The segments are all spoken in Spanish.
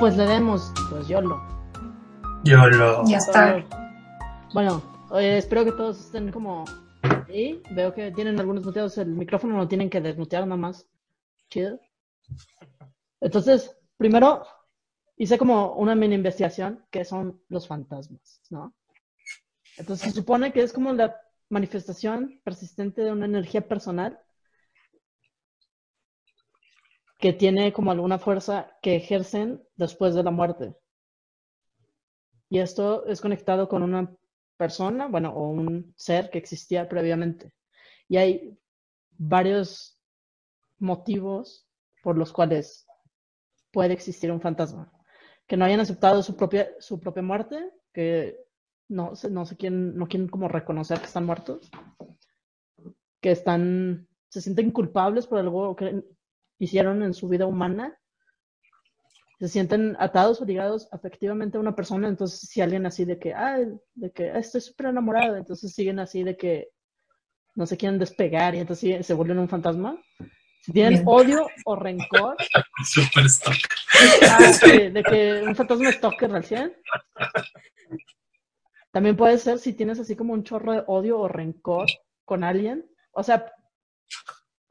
pues le demos, pues YOLO. YOLO. Ya está. Bueno, oye, espero que todos estén como ahí. Veo que tienen algunos muteados el micrófono, lo tienen que desmutear nada más. Chido. Entonces, primero hice como una mini investigación que son los fantasmas, ¿no? Entonces se supone que es como la manifestación persistente de una energía personal que tiene como alguna fuerza que ejercen después de la muerte. Y esto es conectado con una persona, bueno, o un ser que existía previamente. Y hay varios motivos por los cuales puede existir un fantasma. Que no hayan aceptado su propia, su propia muerte, que no, no sé quién, no quieren como reconocer que están muertos, que están, se sienten culpables por algo que hicieron en su vida humana, se sienten atados o ligados afectivamente a una persona, entonces si alguien así de que, ah, de que ah, estoy súper enamorado, entonces siguen así de que no se quieren despegar y entonces se vuelven un fantasma. Si tienen odio o rencor. Super stock. Ah, sí, de que un fantasma stalker recién. También puede ser si tienes así como un chorro de odio o rencor con alguien. O sea,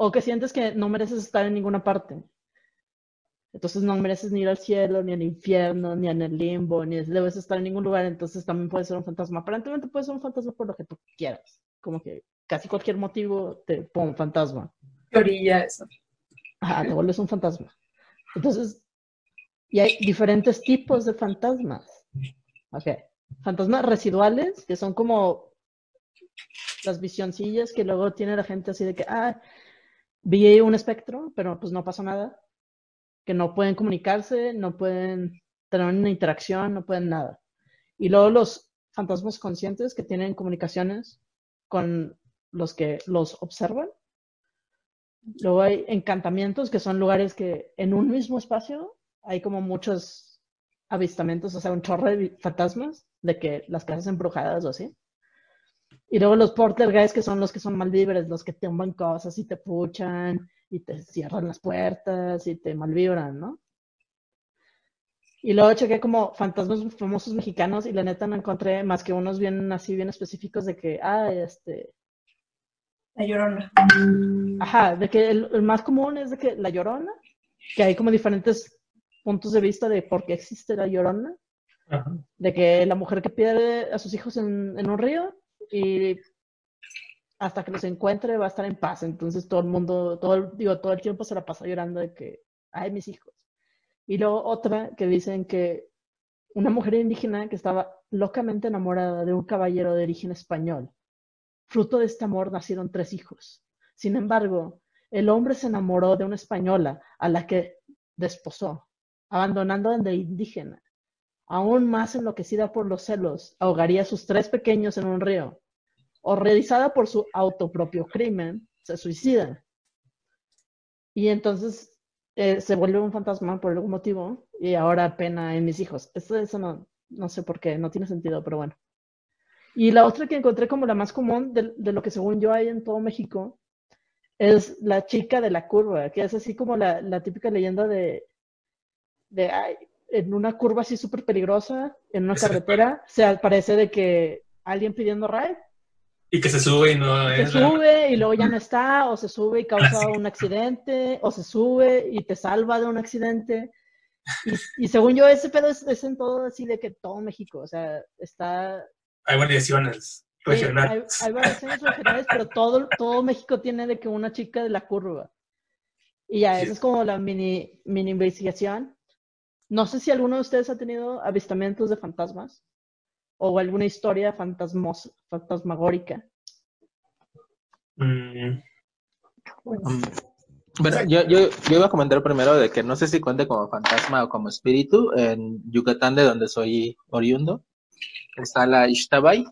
o que sientes que no mereces estar en ninguna parte. Entonces no mereces ni ir al cielo, ni al infierno, ni en el limbo, ni debes estar en ningún lugar. Entonces también puede ser un fantasma. Aparentemente puede ser un fantasma por lo que tú quieras. Como que casi cualquier motivo te pone un fantasma. Orilla eso. Ajá, te vuelves un fantasma. Entonces, y hay diferentes tipos de fantasmas. Ok. Fantasmas residuales, que son como las visioncillas que luego tiene la gente así de que, ah, vi un espectro, pero pues no pasó nada. Que no pueden comunicarse, no pueden tener una interacción, no pueden nada. Y luego los fantasmas conscientes que tienen comunicaciones con los que los observan. Luego hay encantamientos, que son lugares que en un mismo espacio hay como muchos avistamientos, o sea, un chorro de fantasmas de que las casas embrujadas o así. Y luego los porter guys, que son los que son malvibres, los que te tumban cosas y te puchan y te cierran las puertas y te malvibran, ¿no? Y luego chequé como fantasmas famosos mexicanos y la neta no encontré más que unos bien así, bien específicos de que, ah, este... La llorona. Ajá, de que el, el más común es de que la llorona, que hay como diferentes puntos de vista de por qué existe la llorona. Ajá. De que la mujer que pierde a sus hijos en, en un río y hasta que los encuentre va a estar en paz. Entonces todo el mundo, todo el, digo, todo el tiempo se la pasa llorando de que, ay, mis hijos. Y luego otra que dicen que una mujer indígena que estaba locamente enamorada de un caballero de origen español. Fruto de este amor nacieron tres hijos. Sin embargo, el hombre se enamoró de una española a la que desposó, abandonando la indígena. Aún más enloquecida por los celos, ahogaría a sus tres pequeños en un río. Horrorizada por su autopropio crimen, se suicida. Y entonces eh, se vuelve un fantasma por algún motivo y ahora pena en mis hijos. Eso, eso no, no sé por qué, no tiene sentido, pero bueno. Y la otra que encontré como la más común de, lo que según yo hay en todo México es la chica de la curva, que es así como la, la típica leyenda de, de ay, en una curva así súper peligrosa, en una carretera, se aparece de que alguien pidiendo ride. Y que se sube y no Se sube y luego ya no está, o se sube y causa un accidente, o se sube y te salva de un accidente. Y, y según yo, ese pedo es, es, en todo así de que todo México, o sea, está... Hay variaciones regionales. Sí, hay, hay, variaciones regionales, pero todo, todo México tiene de que una chica de la curva. Y ya, sí. esa es como la mini, mini investigación. No sé si alguno de ustedes ha tenido avistamientos de fantasmas o alguna historia fantasmos, fantasmagórica. Mm. Um, bueno, yo, yo, yo, iba a comentar primero de que no sé si cuente como fantasma o como espíritu. En Yucatán, de donde soy oriundo, está la Ishtabay,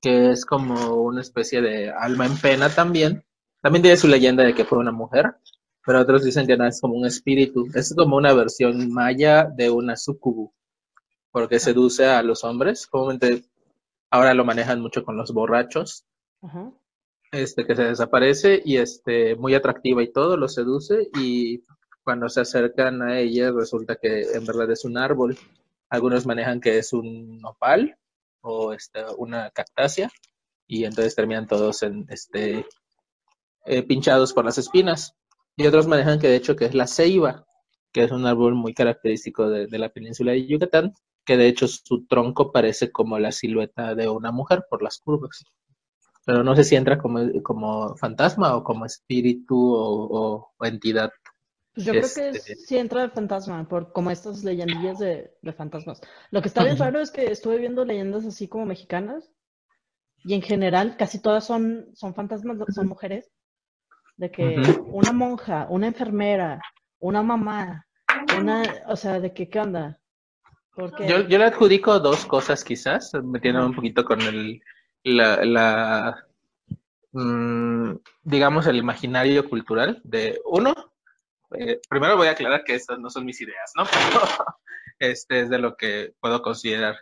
que es como una especie de alma en pena también. También tiene su leyenda de que fue una mujer, pero otros dicen que no es como un espíritu. Es como una versión maya de una sucubu, porque seduce a los hombres. Comúnmente ahora lo manejan mucho con los borrachos. Uh -huh. Este, que se desaparece y este, muy atractiva y todo, lo seduce y cuando se acercan a ella resulta que en verdad es un árbol. Algunos manejan que es un nopal o este, una cactácea y entonces terminan todos en este eh, pinchados por las espinas. Y otros manejan que de hecho que es la ceiba, que es un árbol muy característico de, de la península de Yucatán, que de hecho su tronco parece como la silueta de una mujer por las curvas. Pero no sé si entra como, como fantasma o como espíritu o, o entidad. Pues yo creo que Este- es- sí entra de fantasma, por como estas leyendillas de, de fantasmas. Lo que está bien raro es que estuve viendo leyendas así como mexicanas, y en general casi todas son, son fantasmas, son mujeres. De que una monja, una enfermera, una mamá, una, o sea, de que qué onda. Porque Yo, yo le adjudico dos cosas quizás, metiendo un poquito con el, la, la, mm, digamos, el imaginario cultural de uno. eh, primero voy a aclarar que estas no son mis ideas, ¿no? Pero este es de lo que puedo considerar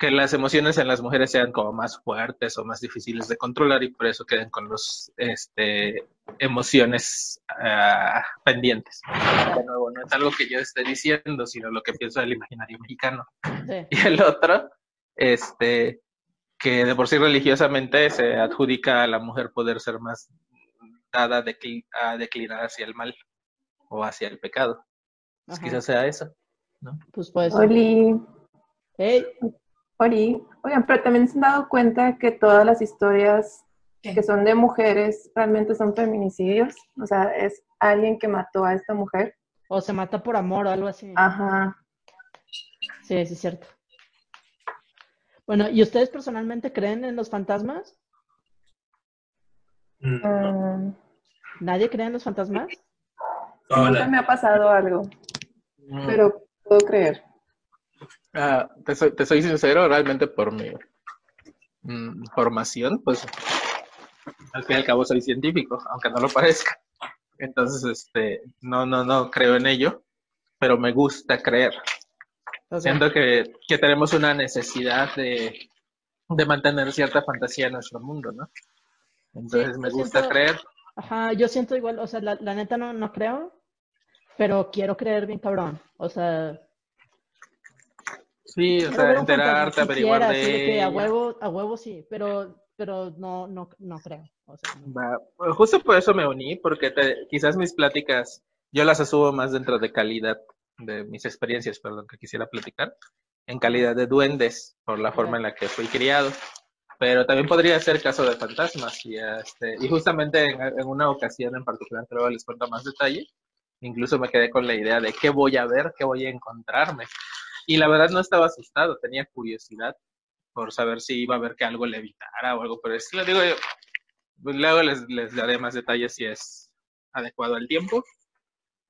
que las emociones en las mujeres sean como más fuertes o más difíciles de controlar y por eso queden con los este emociones ah, pendientes. De nuevo, no es algo que yo esté diciendo, sino lo que pienso del imaginario mexicano. sí, Y el otro, este, que de por sí religiosamente se adjudica a la mujer poder ser más dada a, decli- a declinar hacia el mal o hacia el pecado. Pues quizás sea eso. pues puede ser. Oli, Oli. Oigan, pero también se han dado cuenta que todas las historias que son de mujeres realmente son feminicidios. O sea, es alguien que mató a esta mujer. o se mata por amor o algo así. Ajá. Sí, sí, es cierto. Bueno, ¿y ustedes personalmente creen en los fantasmas? Mm, ¿Nadie cree en los fantasmas? nunca me ha pasado algo, Mm. pero puedo creer. Ah, te, soy, te soy sincero, realmente por mi mm, formación, pues al fin y al cabo soy científico, aunque no lo parezca. Entonces, este, no, no, no creo en ello, pero me gusta creer. Siento que, que tenemos una necesidad de, de mantener cierta fantasía en nuestro mundo, ¿no? Entonces Sí, me gusta siento- creer. Ajá, yo siento igual, o sea, la, la neta no, no creo, pero quiero creer bien cabrón. O sea, Sí, o sea, enterarte, averiguar de así de que a huevo, a huevo sí, pero, pero no, no, no creo. O sea, no. Pues Justo por eso me uní, porque te- quizás mis pláticas yo las asumo más dentro de calidad de mis experiencias, perdón, que quisiera platicar, en calidad de duendes, por la forma en la que fui criado. Pero también podría ser caso de fantasmas. Y, este, y justamente en, en una ocasión en particular, que luego les cuento más detalle, incluso me quedé con la idea de qué voy a ver, qué voy a encontrarme. Y la verdad no estaba asustado, tenía curiosidad por saber si iba a ver que algo le evitara o algo por el estilo. Digo, yo, pues luego les, les daré más detalles si es adecuado al tiempo,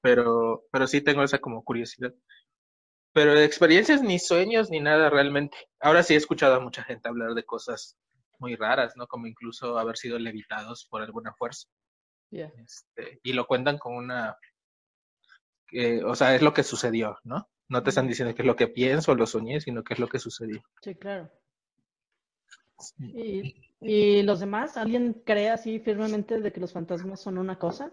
pero, pero sí tengo esa como curiosidad. Pero de experiencias ni sueños ni nada realmente. Ahora sí he escuchado a mucha gente hablar de cosas muy raras, ¿no? Como incluso haber sido levitados por alguna fuerza. Ya. Este, y lo cuentan con una, eh, o sea, es lo que sucedió, ¿no? No te están diciendo qué es lo que pienso o lo soñé, sino qué es lo que sucedió. Sí, claro. ¿Y, y los demás? ¿Alguien cree así firmemente de que los fantasmas son una cosa?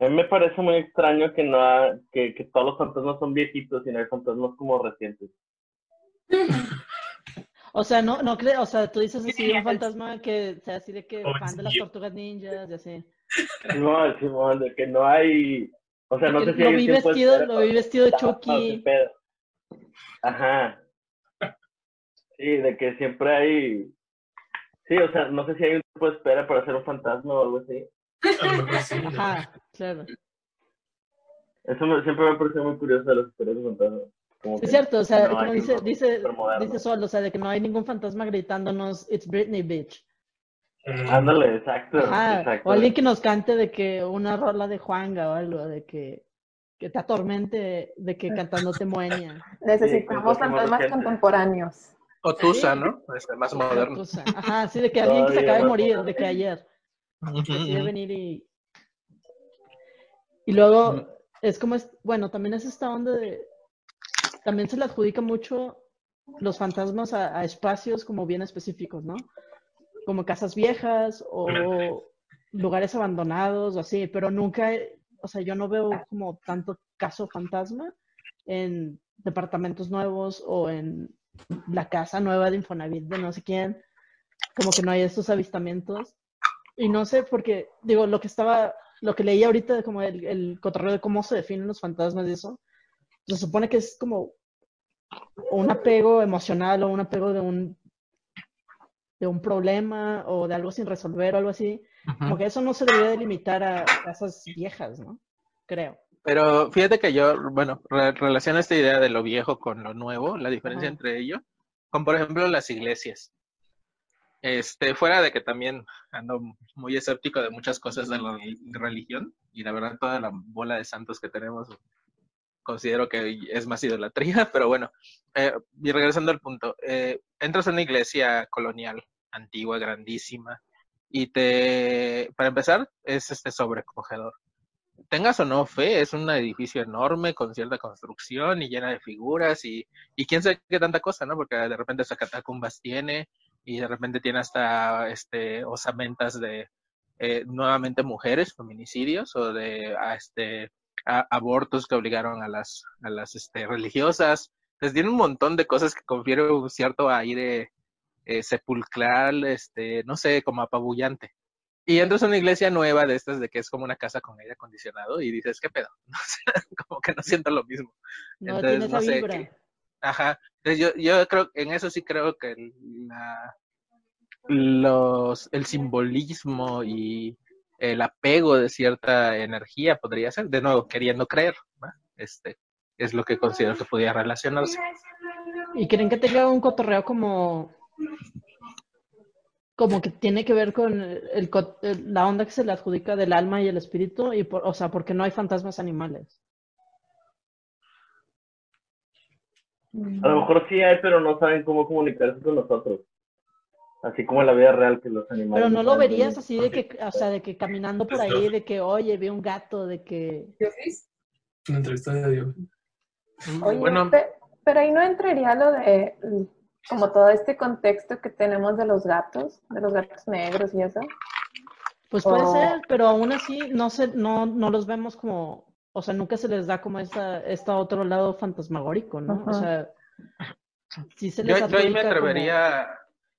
A mí me parece muy extraño que, no ha- que, que todos los fantasmas son viejitos y no hay fantasmas como recientes. O sea, no, no creo, o sea, tú dices así un fantasma que sea así de que Oh, fan de las tortugas ninjas y así. No, Simón, de que no hay. O sea, no sé si lo hay un vi de vestido, espera lo para- vi vestido de Chucky. Ajá. Sí, de que siempre hay. Sí, o sea, no sé si hay un tiempo de espera para ser un fantasma o algo así. Ajá, claro. Eso me- siempre me ha parecido muy curioso de las historias de fantasmas. Como Es que cierto, o sea, no como dice, dice, dice Sol, o sea, de que no hay ningún fantasma gritándonos, it's Britney, bitch. Mm, Ándale, exacto. Ajá, exacto. o alguien que nos cante de que una rola de Juanga o algo, de que, que te atormente, de que cantándote Moenia. Necesitamos más fantasmas recientes. contemporáneos. O Tusa, ¿no? Este, más moderno. Ajá, sí, de que alguien que se acaba de morir, de que ayer. Decide venir y... Y luego, es como, es, bueno, también es esta onda de... También se le adjudica mucho los fantasmas a, a espacios como bien específicos, ¿no? Como casas viejas o lugares abandonados o así, pero nunca, o sea, yo no veo como tanto caso fantasma en departamentos nuevos o en la casa nueva de Infonavit de no sé quién, como que no hay estos avistamientos. Y no sé, porque, digo, lo que estaba, lo que leí ahorita, como el, el cotorreo de cómo se definen los fantasmas y eso, se supone que es como un apego emocional o un apego de un de un problema o de algo sin resolver o algo así, como que eso no se debería delimitar a casas viejas, ¿no? Creo. Pero fíjate que yo, bueno, re relaciono esta idea de lo viejo con lo nuevo, la diferencia entre ello, con por ejemplo las iglesias. Este, fuera de que también ando muy escéptico de muchas cosas de la religión, y la verdad toda la bola de santos que tenemos considero que es más idolatría, pero bueno, eh, y regresando al punto, eh, entras a una iglesia colonial, antigua, grandísima, y te, para empezar, es este sobrecogedor. Tengas o no fe, es un edificio enorme con cierta construcción y llena de figuras y, y quién sabe qué tanta cosa, ¿no? Porque de repente hasta catacumbas tiene y de repente tiene hasta este osamentas de eh, nuevamente mujeres, feminicidios o de este a, abortos que obligaron a las, a las este, religiosas. Entonces tiene un montón de cosas que confieren un cierto aire eh, sepulcral, este, no sé, como apabullante. Y entras a una iglesia nueva de estas de que es como una casa con aire acondicionado y dices, ¿qué pedo? No sé, como que no siento lo mismo. No Entonces, no sé, qué- Ajá. Entonces yo, yo creo, en eso sí creo que la, los, el simbolismo y el apego de cierta energía podría ser, de nuevo, queriendo creer. Este, es lo que considero que podría relacionarse. ¿Y creen que tenga un cotorreo como como que tiene que ver con el, co- el- la onda que se le adjudica del alma y el espíritu y por, o sea, porque no hay fantasmas animales? A lo mejor sí hay, pero no saben cómo comunicarse con nosotros. Así como en la vida real que los animales. Pero no lo verías así de que, o sea, de que caminando por ahí, de que, oye, vi un gato, de que... Una entrevista de Dios. Oye, bueno, pe- pero ahí no entraría lo de mm, como todo este contexto que tenemos de los gatos, de los gatos negros y eso. Pues puede O- ser, pero aún así no se, no, no los vemos como, o sea, nunca se les da como esta, esta otro lado fantasmagórico, ¿no? O sea, sí se yo, les yo ahí me atrevería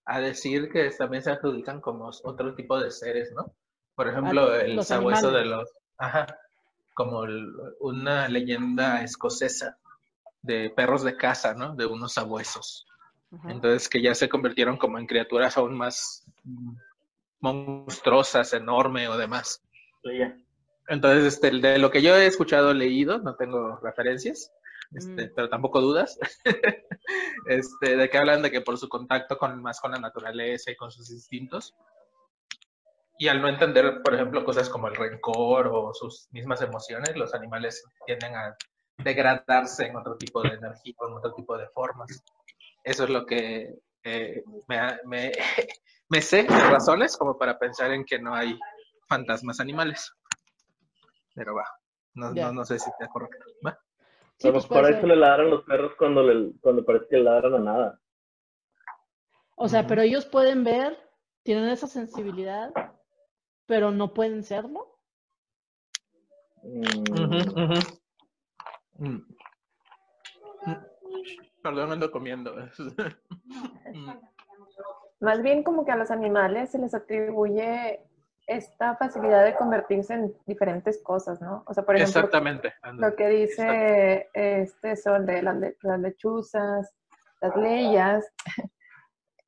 a decir que también se adjudican como otro tipo de seres, ¿no? Por ejemplo, Ah, el los sabueso de los... Ajá, como el- una leyenda escocesa de perros de casa, ¿no? De unos sabuesos. Ajá. Entonces que ya se convirtieron como en criaturas aún más monstruosas, enorme o demás. Entonces, este, de lo que yo he escuchado, leído, no tengo referencias, este, Mm. pero tampoco dudas, este, de que hablan de que por su contacto con, más con la naturaleza y con sus instintos, y al no entender, por ejemplo, cosas como el rencor o sus mismas emociones, los animales tienden a degradarse en otro tipo de energía, en otro tipo de formas. Eso es lo que eh, me, me, me sé de razones como para pensar en que no hay fantasmas animales. Pero va, no, no, no sé si te correcto. ¿Va? Sí, a lo pues mejor puede a eso le ladran los perros cuando, le, cuando parece que le ladran a nada. O sea, pero ellos pueden ver, tienen esa sensibilidad, pero no pueden serlo. Ujú. Mm. Mm. Perdón, ando comiendo. Más bien como que a los animales se les atribuye esta facilidad de convertirse en diferentes cosas, ¿no? O sea, por ejemplo, Exactamente. ando- lo que dice este son de las, le- las lechuzas, las leyas.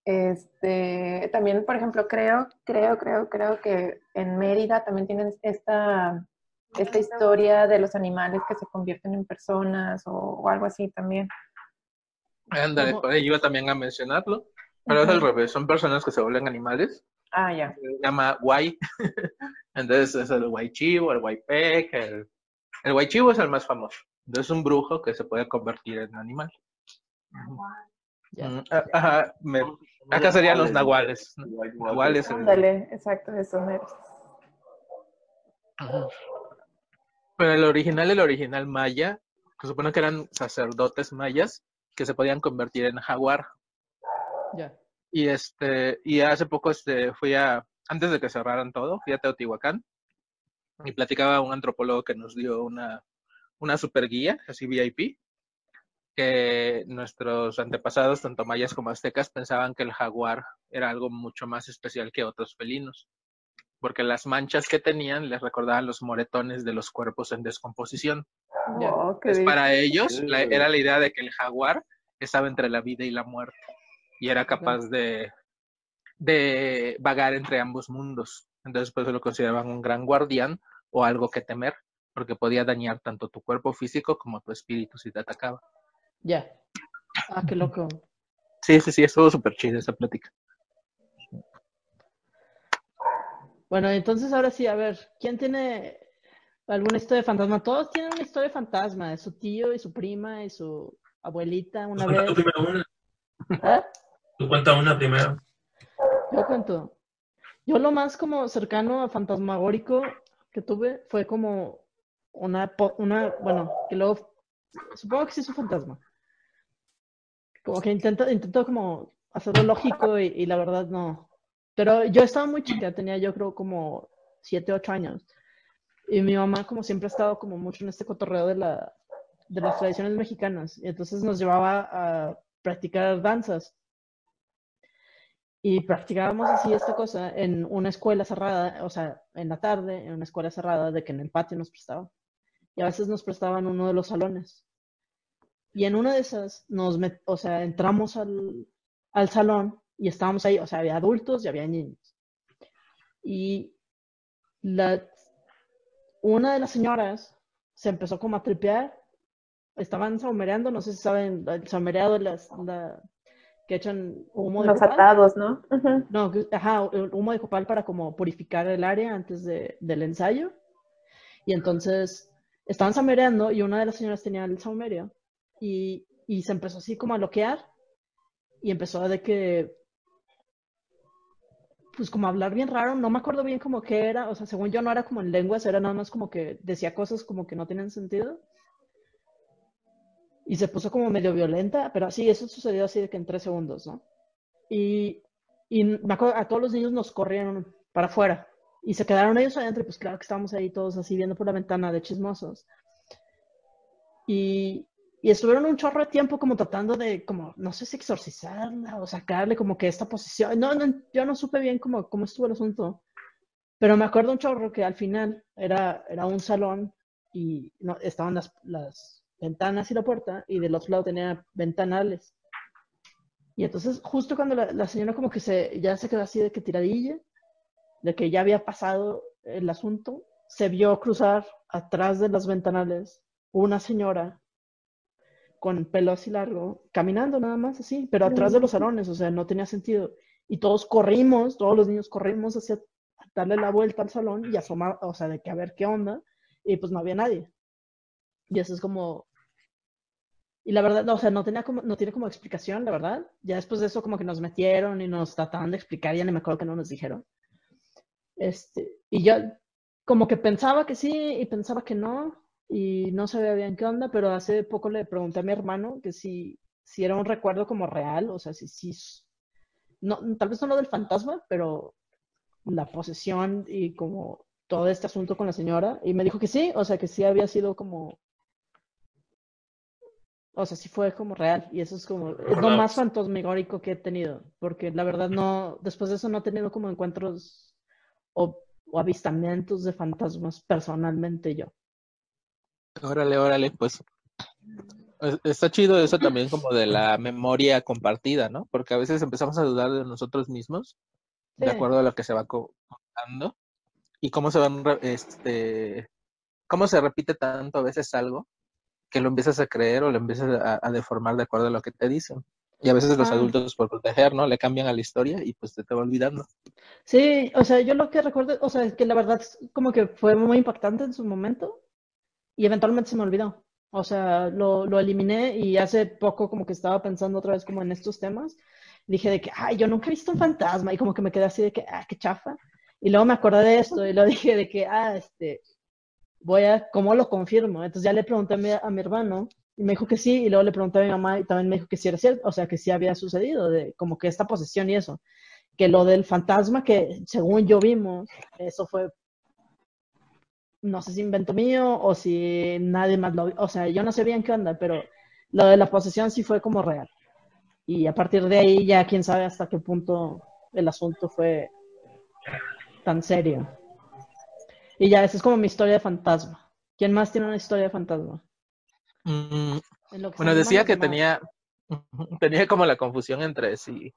Este, también, por ejemplo, creo, creo, creo, creo que en Mérida también tienen esta, esta historia de los animales que se convierten en personas o, o algo así también. Ándale, ¿Cómo? por ahí iba también a mencionarlo. Pero es al revés, son personas que se vuelven animales. Ah, ya. Se llama guay. Entonces es el guay chivo, el guay pec, el, el guay chivo es el más famoso. Entonces es un brujo que se puede convertir en animal. Ya. Mm, a- Ajá, me- acá serían los nahuales. Nahuales. el- Ándale, exacto, eso. Pero el original, el original maya, que supone que eran sacerdotes mayas que se podían convertir en jaguar. Ya. Y este, y hace poco este, fui a, antes de que cerraran todo, fui a Teotihuacán. y platicaba un antropólogo que nos dio una, una super guía, así VIP, que nuestros antepasados, tanto mayas como aztecas, pensaban que el jaguar era algo mucho más especial que otros felinos, porque las manchas que tenían les recordaban los moretones de los cuerpos en descomposición. Oh, Pues para ellos la- era la idea de que el jaguar estaba entre la vida y la muerte y era capaz de, de vagar entre ambos mundos. Entonces, por eso lo consideraban un gran guardián o algo que temer, porque podía dañar tanto tu cuerpo físico como tu espíritu si te atacaba. Ya. Ah, qué loco. Sí, sí, sí, estuvo súper chido esa plática. Bueno, entonces ahora sí, a ver, ¿quién tiene alguna historia de fantasma? Todos tienen una historia de fantasma, de su tío y su prima y su abuelita una vez. ¿Ah? Tú cuenta una primero. Yo cuento. Yo lo más como cercano a fantasmagórico que tuve fue como una, una, bueno, que luego, supongo que sí es un fantasma. Como que intento, intento como hacerlo lógico y, y la verdad no. Pero yo estaba muy chica, tenía yo creo como 7, 8 años. Y mi mamá como siempre ha estado como mucho en este cotorreo de la, de las tradiciones mexicanas. Y entonces nos llevaba a practicar danzas. Y practicábamos así esta cosa en una escuela cerrada, o sea, en la tarde, en una escuela cerrada, de que en el patio nos prestaban. Y a veces nos prestaban uno de los salones. Y en una de esas, nos met- o sea, entramos al, al salón y estábamos ahí, o sea, había adultos y había niños. Y la, una de las señoras se empezó como a tripear, estaban saumereando, no sé si saben, el saumereado, las, la, que echan humo de Los copal. atados, ¿no? No, que- ajá, humo de copal para como purificar el área antes de, del ensayo. Y entonces estaban saumereando y una de las señoras tenía el saumerio y, y se empezó así como a loquear y empezó a de que, pues como hablar bien raro, no me acuerdo bien como qué era, o sea, según yo no era como en lenguas, era nada más como que decía cosas como que no tenían sentido. Y se puso como medio violenta, pero sí, eso sucedió así de que en tres segundos, ¿no? Y, y me acuerdo, a todos los niños nos corrieron para afuera y se quedaron ellos adentro y pues claro que estábamos ahí todos así viendo por la ventana de chismosos. Y, y estuvieron un chorro de tiempo como tratando de, como, no sé si exorcizarla o sacarle como que esta posición. No, no, yo no supe bien cómo, cómo estuvo el asunto, pero me acuerdo un chorro que al final era, era un salón y no, estaban las, las ventanas y la puerta y del otro lado tenía ventanales. Y entonces justo cuando la, la señora como que se, ya se quedó así de que tiradilla, de que ya había pasado el asunto, se vio cruzar atrás de las ventanales una señora con pelo así largo, caminando nada más así, pero atrás de los salones, o sea, no tenía sentido. Y todos corrimos, todos los niños corrimos hacia darle la vuelta al salón y asomar, o sea, de que a ver qué onda, y pues no había nadie. Y eso es como, y la verdad, o sea, no tenía como, no tiene como explicación, la verdad. Ya después de eso como que nos metieron y nos trataban de explicar, ya ni me acuerdo que no nos dijeron. Este, y yo como que pensaba que sí y pensaba que no y no sabía bien qué onda, pero hace poco le pregunté a mi hermano que si, si era un recuerdo como real, o sea, si sí, no, tal vez no lo del fantasma, pero la posesión y como todo este asunto con la señora, y me dijo que sí, o sea, que sí había sido como o sea, sí fue como real. Y eso es como, es lo más fantasmagórico que he tenido. Porque la verdad no, después de eso no he tenido como encuentros o, o avistamientos de fantasmas personalmente yo. Órale, órale, pues. es- Está chido eso también como de la memoria compartida, ¿no? Porque a veces empezamos a dudar de nosotros mismos, de acuerdo a lo que se va co- contando, y cómo se van, este, cómo se repite tanto a veces algo, que lo empiezas a creer o lo empiezas a, a deformar de acuerdo a lo que te dicen. Y a veces los Ah. adultos por proteger, ¿no? Le cambian a la historia y pues te, te va olvidando. Sí, o sea, yo lo que recuerdo, o sea, es que la verdad es como que fue muy impactante en su momento y eventualmente se me olvidó. O sea, lo, lo eliminé y hace poco como que estaba pensando otra vez como en estos temas. Dije de que, ay, yo nunca he visto un fantasma y como que me quedé así de que, ah, qué chafa. Y luego me acordé de esto y lo dije de que, ah, este, voy a, ¿cómo lo confirmo? Entonces ya le pregunté a mi, a mi hermano y me dijo que sí y luego le pregunté a mi mamá y también me dijo que sí era cierto, o sea, que sí había sucedido, de como que esta posesión y eso que lo del fantasma que según yo vimos, eso fue no sé si invento mío o si nadie más lo O sea, yo no sé bien qué onda, pero lo de la posesión sí fue como real. Y a partir de ahí ya quién sabe hasta qué punto el asunto fue tan serio. Y ya, esa es como mi historia de fantasma. ¿Quién más tiene una historia de fantasma? Mm, bueno, decía que tenía, tenía como la confusión entre si,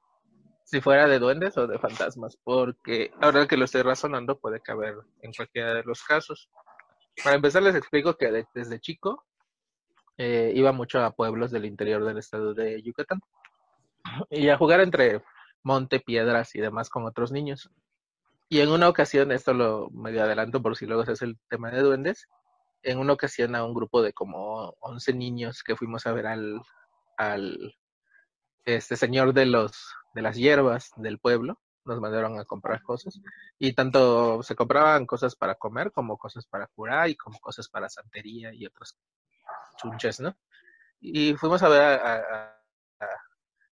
si fuera de duendes o de fantasmas, porque ahora que lo estoy razonando puede caber en cualquiera de los casos. Para empezar les explico que desde chico eh, iba mucho a pueblos del interior del estado de Yucatán y a jugar entre monte, piedras y demás con otros niños. Y en una ocasión, esto lo medio adelanto por si luego se hace el tema de duendes, en una ocasión a un grupo de como 11 niños que fuimos a ver al, al este señor de los de las hierbas del pueblo, nos mandaron a comprar cosas y tanto se compraban cosas para comer como cosas para curar y como cosas para santería y otras chunches, ¿no? Y fuimos a ver a,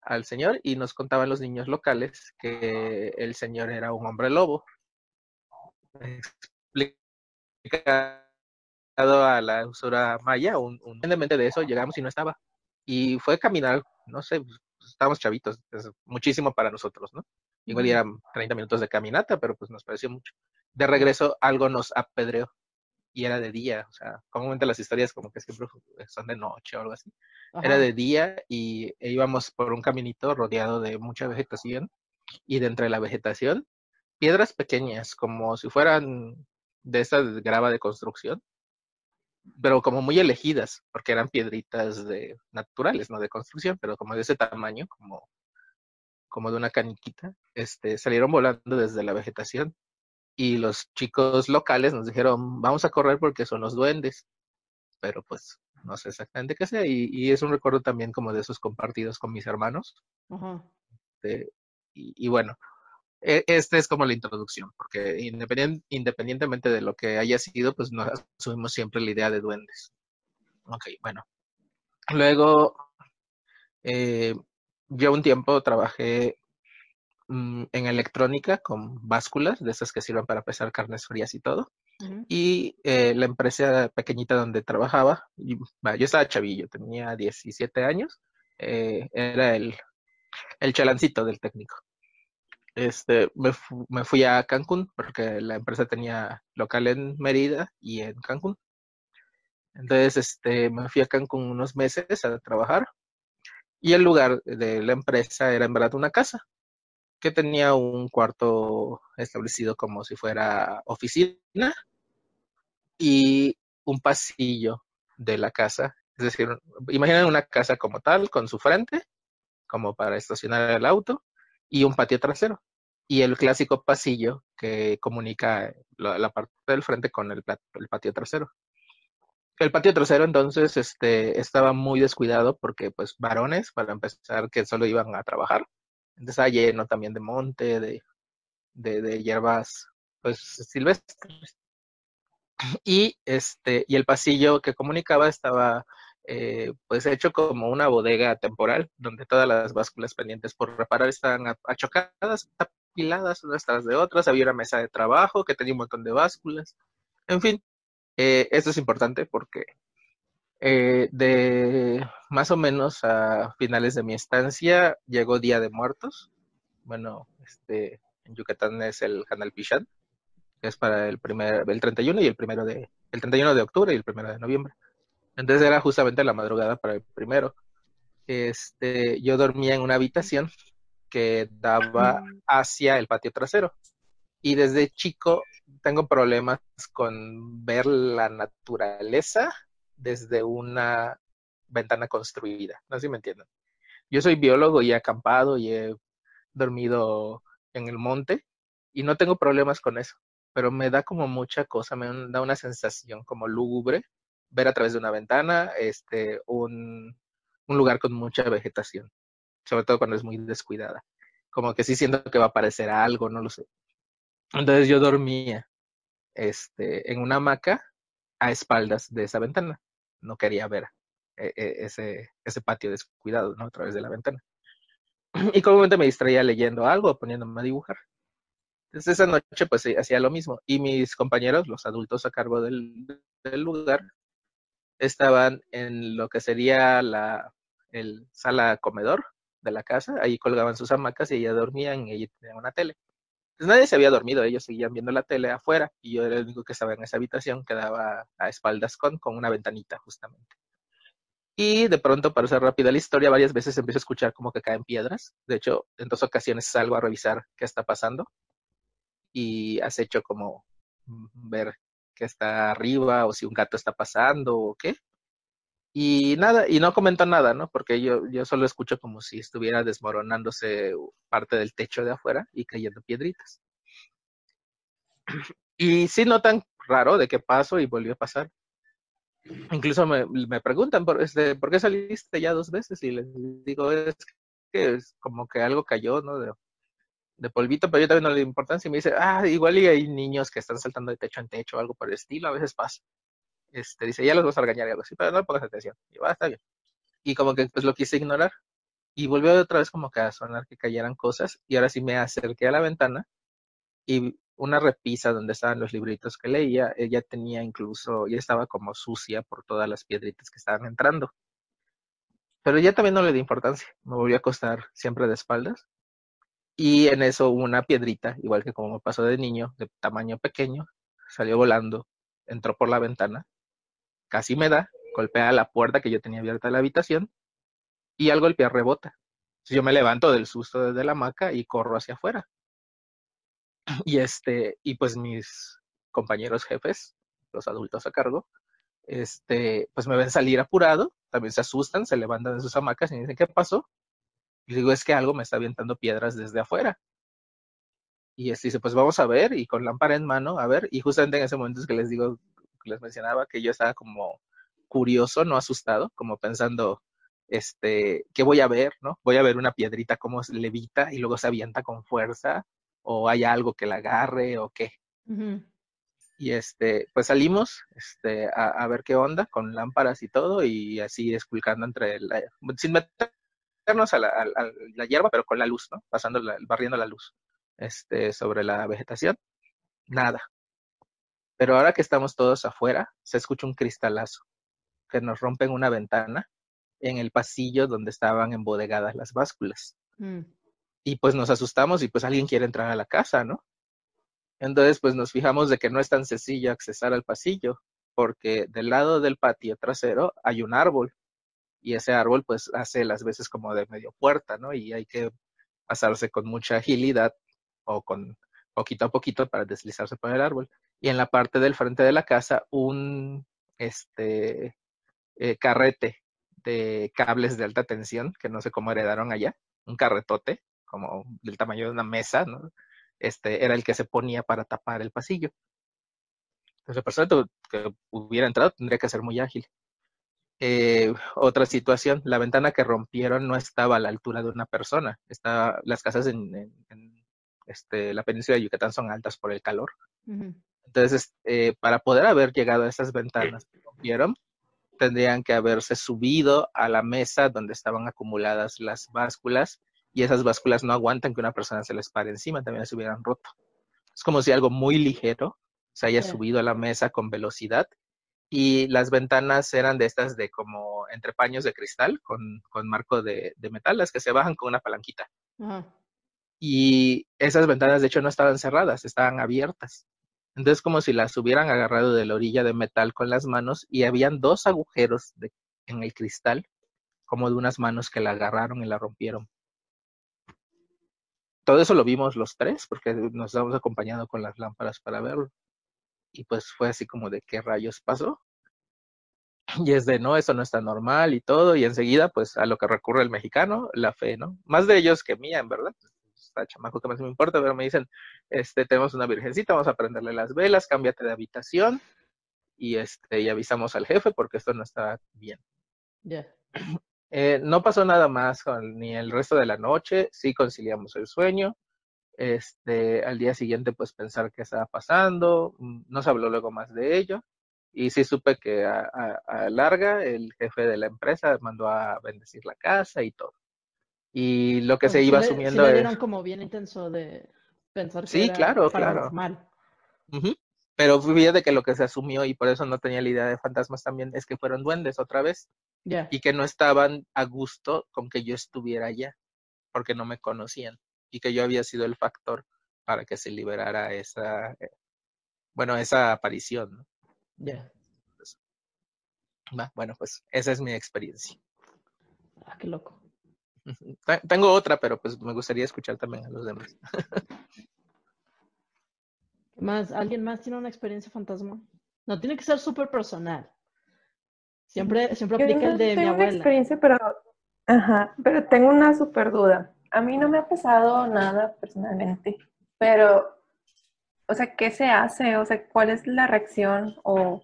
al señor y nos contaban los niños locales que el señor era un hombre lobo. Explicado a la usura maya, un, un de eso llegamos y no estaba. Y fue caminar, no sé, pues, estábamos chavitos, es muchísimo para nosotros, ¿no? Igual eran 30 minutos de caminata, pero pues nos pareció mucho. De regreso algo nos apedreó y era de día, o sea, comúnmente las historias como que siempre son de noche o algo así. Era de día y e íbamos por un caminito rodeado de mucha vegetación y de entre la vegetación piedras pequeñas, como si fueran de esta grava de construcción, pero como muy elegidas, porque eran piedritas de naturales, no de construcción, pero como de ese tamaño, como, como de una caniquita, este, salieron volando desde la vegetación y los chicos locales nos dijeron, vamos a correr porque son los duendes, pero pues no sé exactamente qué sea, y, es un recuerdo también como de esos compartidos con mis hermanos. y, bueno, e, esta es como la introducción, porque independientemente de lo que haya sido, pues nos asumimos siempre la idea de duendes. Ok, bueno. Luego, eh, yo un tiempo trabajé Mm, en electrónica con básculas, de esas que sirven para pesar carnes frías y todo. Y eh, la empresa pequeñita donde trabajaba, yo estaba chavillo, tenía 17 años, eh, era el, el chalancito del técnico. Este, me, me, fui a Cancún porque la empresa tenía local en Mérida y en Cancún. Entonces, este, me fui a Cancún unos meses a trabajar y el lugar de la empresa era en verdad una casa que tenía un cuarto establecido como si fuera oficina y un pasillo de la casa. Es decir, imaginen una casa como tal, con su frente, como para estacionar el auto, y un patio trasero. Y el clásico pasillo que comunica la, parte del frente con el, el, patio trasero. El patio trasero entonces este, estaba muy descuidado porque pues varones, para empezar, que solo iban a trabajar, hay lleno también de monte, de, de, hierbas pues silvestres. Y este, y el pasillo que comunicaba estaba eh, pues hecho como una bodega temporal, donde todas las básculas pendientes por reparar estaban achocadas, apiladas unas tras de otras, había una mesa de trabajo que tenía un montón de básculas. En fin, eh, esto es importante porque eh, de más o menos a finales de mi estancia llegó Día de Muertos. Bueno, este, en Yucatán es el Canal Pichán, que es para el primer, el 31 y el primero de, el 31 de octubre y el primero de noviembre. Entonces era justamente la madrugada para el primero. Este, yo dormía en una habitación que daba hacia el patio trasero. Y desde chico tengo problemas con ver la naturaleza desde una ventana construida. No sé si me entienden. Yo soy biólogo y he acampado y he dormido en el monte y no tengo problemas con eso, pero me da como mucha cosa, me da una sensación como lúgubre ver a través de una ventana este, un, un lugar con mucha vegetación, sobre todo cuando es muy descuidada. Como que sí siento que va a aparecer algo, no lo sé. Entonces yo dormía este, en una hamaca a espaldas de esa ventana no quería ver eh, eh, ese, ese patio descuidado, ¿no? A través de la ventana. Y comúnmente me distraía leyendo algo, poniéndome a dibujar. Entonces esa noche pues hacía lo mismo y mis compañeros, los adultos a cargo del, lugar, estaban en lo que sería la el sala comedor de la casa, ahí colgaban sus hamacas y ella dormían y ella tenía una tele. Pues nadie se había dormido, ellos seguían viendo la tele afuera y yo era el único que estaba en esa habitación que daba a espaldas con, con una ventanita justamente. Y de pronto, para hacer rápida la historia, varias veces empiezo a escuchar como que caen piedras. De hecho, en dos ocasiones salgo a revisar qué está pasando y has hecho como ver qué está arriba o si un gato está pasando o qué. Y nada, y no comento nada, ¿no? Porque yo, yo solo escucho como si estuviera desmoronándose parte del techo de afuera y cayendo piedritas. Y sí no tan raro de qué pasó y volvió a pasar. Incluso me, me preguntan, por, este, ¿por qué saliste ya dos veces? Y les digo, es que es como que algo cayó, ¿no? De, de polvito, pero yo también no le doy importancia. Y me dice, ah, igual y hay niños que están saltando de techo en techo o algo por el estilo, a veces pasa. Este, dice, ya los vas a regañar y algo así, pero no pongas atención. Y va, ah, está bien. Y como que pues lo quise ignorar. Y volvió otra vez como que a sonar que cayeran cosas. Y ahora sí me acerqué a la ventana y una repisa donde estaban los libritos que leía, ella tenía incluso, ya estaba como sucia por todas las piedritas que estaban entrando. Pero ya también no le di importancia, me volví a acostar siempre de espaldas. Y en eso una piedrita, igual que como me pasó de niño, de tamaño pequeño, salió volando, entró por la ventana, casi me da, golpea la puerta que yo tenía abierta la habitación y al golpear rebota. yo me levanto del susto desde la hamaca y corro hacia afuera y este, y pues mis compañeros jefes, los adultos a cargo, este, pues me ven salir apurado, también se asustan, se levantan de sus hamacas y me dicen, ¿qué pasó? Y digo, es que algo me está avientando piedras desde afuera. Y este dice, pues vamos a ver, y con lámpara en mano, a ver, y justamente en ese momento es que les digo, les mencionaba que yo estaba como curioso, no asustado, como pensando, este, ¿qué voy a ver, no? Voy a ver una piedrita como levita y luego se avienta con fuerza, o hay algo que la agarre o qué. Y este, pues salimos este, a, ver qué onda con lámparas y todo y así esculcando entre la, sin meternos a la, la, hierba, pero con la luz, ¿no? Pasando, la, barriendo la luz este, sobre la vegetación. Nada. Pero ahora que estamos todos afuera, se escucha un cristalazo que nos rompe en una ventana en el pasillo donde estaban embodegadas las básculas. Mm y pues nos asustamos y pues alguien quiere entrar a la casa, ¿no? Entonces pues nos fijamos de que no es tan sencillo accesar al pasillo, porque del lado del patio trasero hay un árbol y ese árbol pues hace las veces como de medio puerta, ¿no? Y hay que pasarse con mucha agilidad o con poquito a poquito para deslizarse por el árbol. Y en la parte del frente de la casa un este eh, carrete de cables de alta tensión que no sé cómo heredaron allá, un carretote como del tamaño de una mesa, ¿no? Este era el que se ponía para tapar el pasillo. Entonces, la persona que hubiera entrado tendría que ser muy ágil. Eh, otra situación, la ventana que rompieron no estaba a la altura de una persona. Está, las casas en, este, la península de Yucatán son altas por el calor. Entonces, eh, para poder haber llegado a esas ventanas que rompieron, tendrían que haberse subido a la mesa donde estaban acumuladas las básculas y esas básculas no aguantan que una persona se les pare encima, también se hubieran roto. Es como si algo muy ligero se haya subido a la mesa con velocidad y las ventanas eran de estas de como entre paños de cristal con, marco de, metal, las que se bajan con una palanquita. Y esas ventanas de hecho no estaban cerradas, estaban abiertas. Entonces como si las hubieran agarrado de la orilla de metal con las manos y habían dos agujeros en el cristal, como de unas manos que la agarraron y la rompieron todo eso lo vimos los tres, porque nos estábamos acompañando con las lámparas para verlo. Y pues fue así como de qué rayos pasó. Y es de no, eso no está normal y todo. Y enseguida, pues a lo que recurre el mexicano, la fe, ¿no? Más de ellos que mía, en verdad. Está chamaco que más me importa, pero me dicen, este, tenemos una virgencita, vamos a prenderle las velas, cámbiate de habitación. Y este, y avisamos al jefe porque esto no está bien. Ya. Eh, no pasó nada más con, ni el resto de la noche, sí conciliamos el sueño. Este, al día siguiente, pues pensar qué estaba pasando, no se habló luego más de ello. Y sí supe que a, larga el jefe de la empresa mandó a bendecir la casa y todo. Y lo que se iba asumiendo sí le como bien intenso de, pensar que Sí, era claro, claro. paranormal. Ujú. Pero fíjate que lo que se asumió, y por eso no tenía la idea de fantasmas también, es que fueron duendes otra vez, Ya. y que no estaban a gusto con que yo estuviera allá, porque no me conocían, y que yo había sido el factor para que se liberara esa, eh, bueno, esa aparición. ¿no? Ya. Va, Bueno, pues esa es mi experiencia. Ah, qué loco. Tengo otra, pero pues me gustaría escuchar también a los demás. ¿Qué más? ¿Alguien más tiene una experiencia fantasma? No tiene que ser súper personal. Siempre, siempre Yo aplica no el de mi tengo una abuela. experiencia, pero, ajá, pero tengo una super duda. A mí no me ha pasado nada personalmente, pero, o sea, ¿qué se hace? O sea, ¿cuál es la reacción o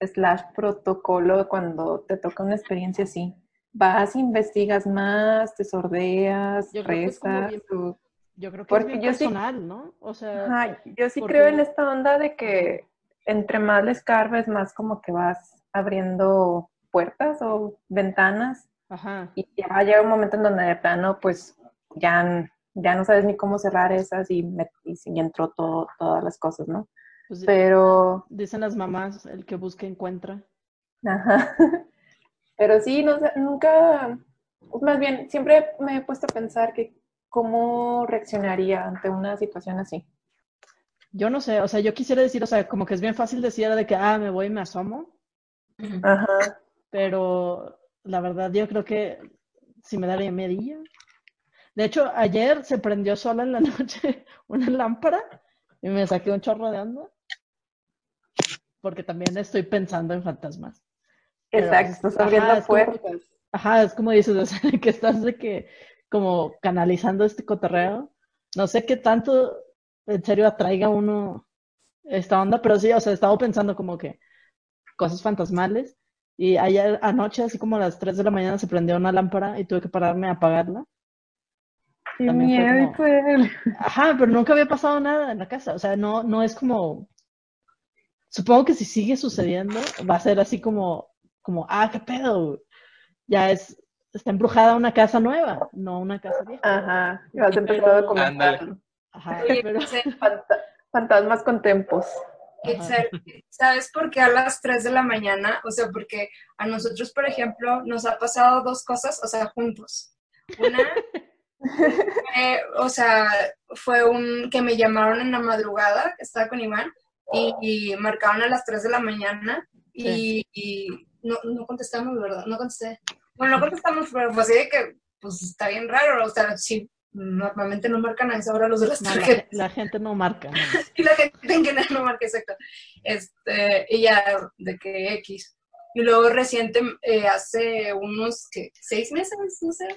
slash protocolo cuando te toca una experiencia así? ¿Vas, investigas más, te sordeas, Yo rezas? bien- Yo creo que Porque es bien yo sí- personal, ¿no? O sea, Ajá, yo sí porque- creo en esta onda de que entre más le escarbes, más como que vas abriendo puertas o ventanas ajá. y ya llega un momento en donde de plano, pues ya, ya no sabes ni cómo cerrar esas y, me- y, sí, y entró todo, todas las cosas, ¿no? Pues, Pero, dicen las mamás, el que busca encuentra. ajá. Pero sí, no sé, nunca, pues, más bien, siempre me he puesto a pensar que cómo reaccionaría ante una situación así. Yo no sé, o sea, yo quisiera decir, o sea, como que es bien fácil decir de que, ah, me voy y me asomo, Ajá. pero la verdad yo creo que si me daría medilla. De hecho, ayer se prendió sola en la noche una lámpara y me saqué un chorro de onda, porque también estoy pensando en fantasmas. Exacto, estás ajá, abriendo como- puertas. Ajá, es como dices, o sea, que estás de que como canalizando este cotorreo. No sé qué tanto en serio atraiga uno esta onda, pero sí, o sea, he estado pensando como que cosas fantasmales. Y ayer anoche, así como a las 3 de la mañana, se prendió una lámpara y tuve que pararme a apagarla. Qué También fue miedo, como-. Ajá, pero nunca había pasado nada en la casa. O sea, no, no es como. Supongo que si sigue sucediendo, va a ser así como, como, ah, qué pedo. Ya es, está embrujada una casa nueva, no una casa vieja. Ajá, y vas a empezar a Pero- documentarlo. Ajá, pero. Fantasmas con tempos. ¿sabes por qué a las 3 de la mañana? O sea, porque a nosotros, por ejemplo, nos ha pasado dos cosas, o sea, juntos. Una, fue, o sea, fue un que me llamaron en la madrugada, estaba con Iván, y, y marcaron a las 3 de la mañana y, y no, no contestamos, ¿verdad? No contesté. Bueno, no contestamos, pero fue así de que, pues está bien raro, o sea, sí, normalmente no marcan a esa hora los de las No, la, tarjetas. la gente no marca. no. y la gente en general no marca exacto. Este, y ya de que X. Y luego reciente, eh, hace unos que seis meses, no sé,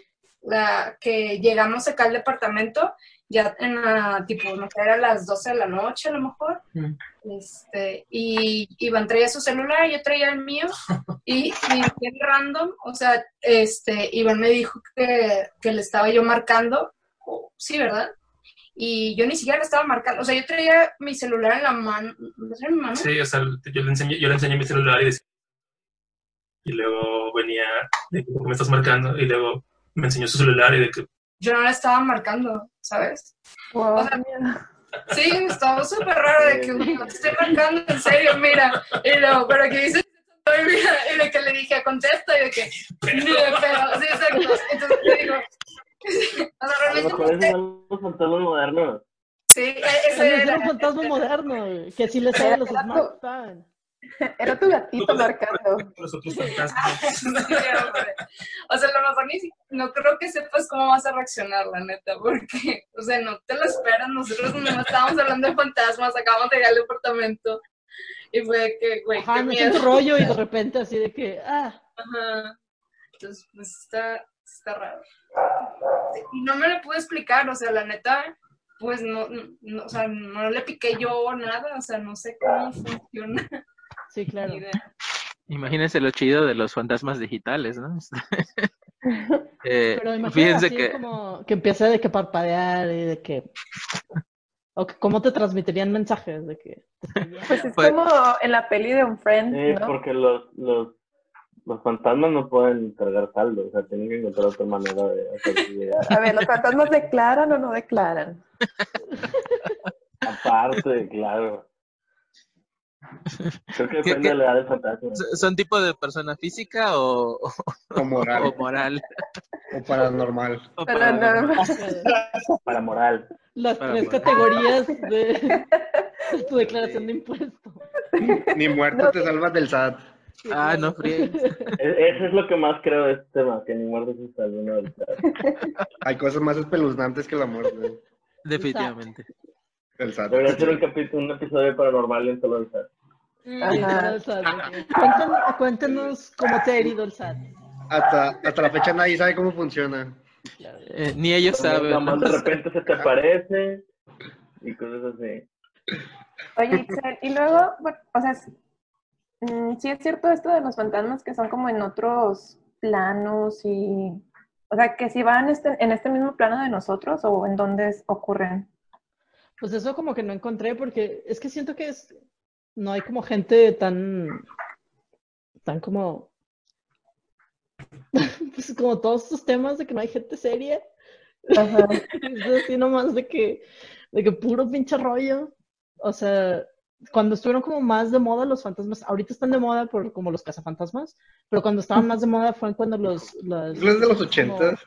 la, que llegamos acá al departamento, ya en la, tipo, no sé, era las 12 de la noche a lo mejor. Mm. Este, y Iván traía su celular, yo traía el mío, y, y bien random, o sea, este, Iván me dijo que, que le estaba yo marcando, oh, sí, ¿verdad? Y yo ni siquiera le estaba marcando, o sea, yo traía mi celular en la mano, ¿lo traía en mi mano? Sí, o sea, yo le enseñé, yo le enseñé mi celular y decía. Y luego venía de que me estás marcando y luego me enseñó su celular y de que Yo no le estaba marcando, ¿sabes? Wow, O sea. Sí, estaba súper raro de que no te estoy marcando, en serio, mira. Y luego, pero que dices, y de que le dije, contesta, y de que, ni de pedo, sí, exacto. Entonces le digo, o sea, A lo mejor realmente, esos son los fantasmas modernos. sí, e- Ese ese es era. un fantasma moderno, que sí le sabe a los smartphones. Era tu gatito marcando. los otros fantasmas. Sí, hombre. O sea, a lo mejor ni si- no creo que sepas cómo vas a reaccionar, la neta, porque, o sea, no te lo esperas. Nosotros no estábamos hablando de fantasmas, acabamos de llegar al departamento y fue de que, güey, Ajá, qué no es miedo. un rollo y de repente así de que, ah, Ajá. Entonces, pues está, está raro. Y no me lo pude explicar, o sea, la neta, pues no, no, o sea, no le piqué yo nada, o sea, no sé cómo funciona. Sí, claro. Imagínense lo chido de los fantasmas digitales, ¿no? Eh, Pero imagínate fíjense así que como que empiece de que parpadear y de que... O que cómo te transmitirían mensajes de que... Pues es Pues- como en la peli de un friend, Sí, ¿no? porque los, los, los fantasmas no pueden cargar saldo, o sea, tienen que encontrar otra manera de hacer. A ver, ¿los fantasmas declaran o no declaran? Aparte, claro. Creo que ¿Qué- depende de la edad del fantasma. ¿Son tipo de persona física o, moral. o moral? O paranormal. O paranormal? no, Para moral. Las Para tres moral. categorías de, de tu declaración de impuestos. Ni muerto te salvas del SAT. Ah, no. E- Eso es lo que más creo de este tema, que ni muertos se salven. ¿no? Hay cosas más espeluznantes que la muerte. Definitivamente. El SAT. Debería ser un, capítulo, un episodio paranormal en solo el SAT. Mm. Ajá. El SAT, Cuéntanos, cuéntanos cómo te ha herido el SAT. Hasta, hasta la fecha nadie sabe cómo funciona. Eh, ni ellos saben. Más de repente se te aparece y cosas así. Oye, y luego, o sea, mm, sí es cierto esto de los fantasmas que son como en otros planos y, o sea, que si van este, en este mismo plano de nosotros o en dónde ocurren. Pues eso como que no encontré porque es que siento que es, no hay como gente tan, tan como, pues como todos estos temas de que no hay gente seria. Ajá. Es así nomás de que, de que puro pinche rollo. O sea, cuando estuvieron como más de moda los fantasmas, ahorita están de moda por como los cazafantasmas, pero cuando estaban más de moda fue cuando los, los Es de los como- ochentas.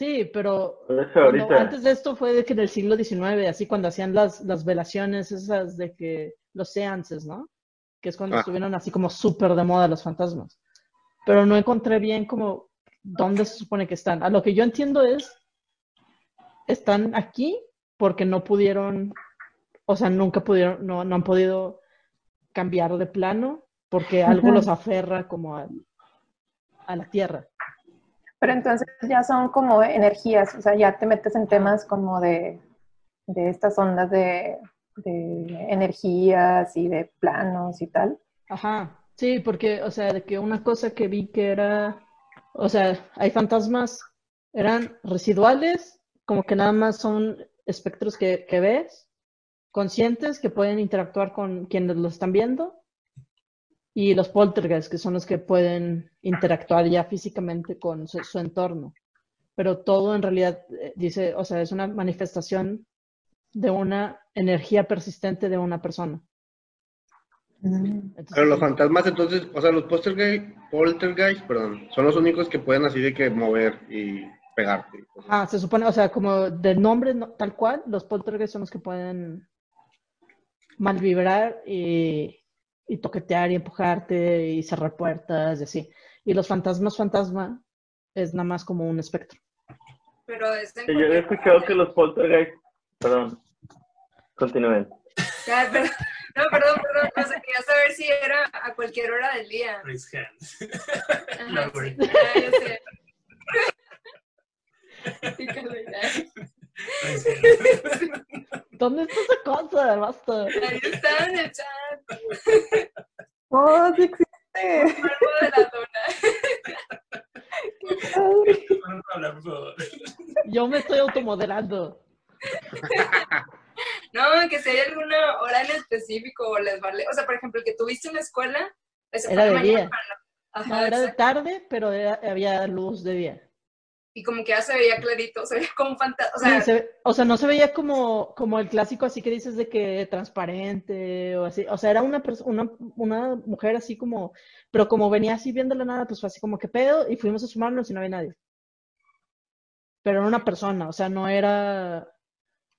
Sí, pero cuando- antes de esto fue de que en el siglo XIX, así cuando hacían las, las velaciones esas de que los seances, ¿no? Que es cuando Ah. estuvieron así como súper de moda los fantasmas. Pero no encontré bien como dónde se supone que están. A lo que yo entiendo es, están aquí porque no pudieron, o sea, nunca pudieron, no, no han podido cambiar de plano porque algo los aferra como a la tierra. Pero entonces ya son como energías, o sea, ya te metes en temas como de, de estas ondas de, de energías y de planos y tal. Ajá, sí, porque, o sea, de que una cosa que vi que era, o sea, hay fantasmas, eran residuales, como que nada más son espectros que, que ves, conscientes, que pueden interactuar con quienes lo están viendo, y los poltergeists, que son los que pueden interactuar ya físicamente con su, su entorno. Pero todo en realidad eh, dice, o sea, es una manifestación de una energía persistente de una persona. Entonces, Pero los fantasmas, entonces, o sea, los poltergeist, poltergeist, perdón, son los únicos que pueden así de que mover y pegarte. Ah, se supone, o sea, como del nombre no- tal cual, los poltergeist son los que pueden malvibrar y, y toquetear y empujarte y cerrar puertas y así. Y los fantasmas fantasma es nada más como un espectro. Pero es en Yo he escuchado que los poltergeist. Perdón. Continúen. Perdón. No, perdón, perdón. O sea, quería saber si era a cualquier hora del día. Ajá, No, sí. Ah, ¿Dónde está esa cosa? Basta. Ahí está en el chat. ¡Oh, sí existe! Yo me estoy automoderando. No, que si hay alguna hora en específico o les vale. O sea, por ejemplo, el que tuviste en la escuela, Era fue de mañana día. para la- Ajá, No, era de tarde, pero era- había luz de día. Y como que ya se veía clarito, se veía como un fantasma. O sea, Sí, se- o sea, no se veía como, como el clásico así que dices de que transparente o así. O sea, era una, una, una mujer así como, pero como venía así viendo la nada, pues fue así como que pedo y fuimos a sumarnos y no había nadie. Pero era una persona, o sea, no era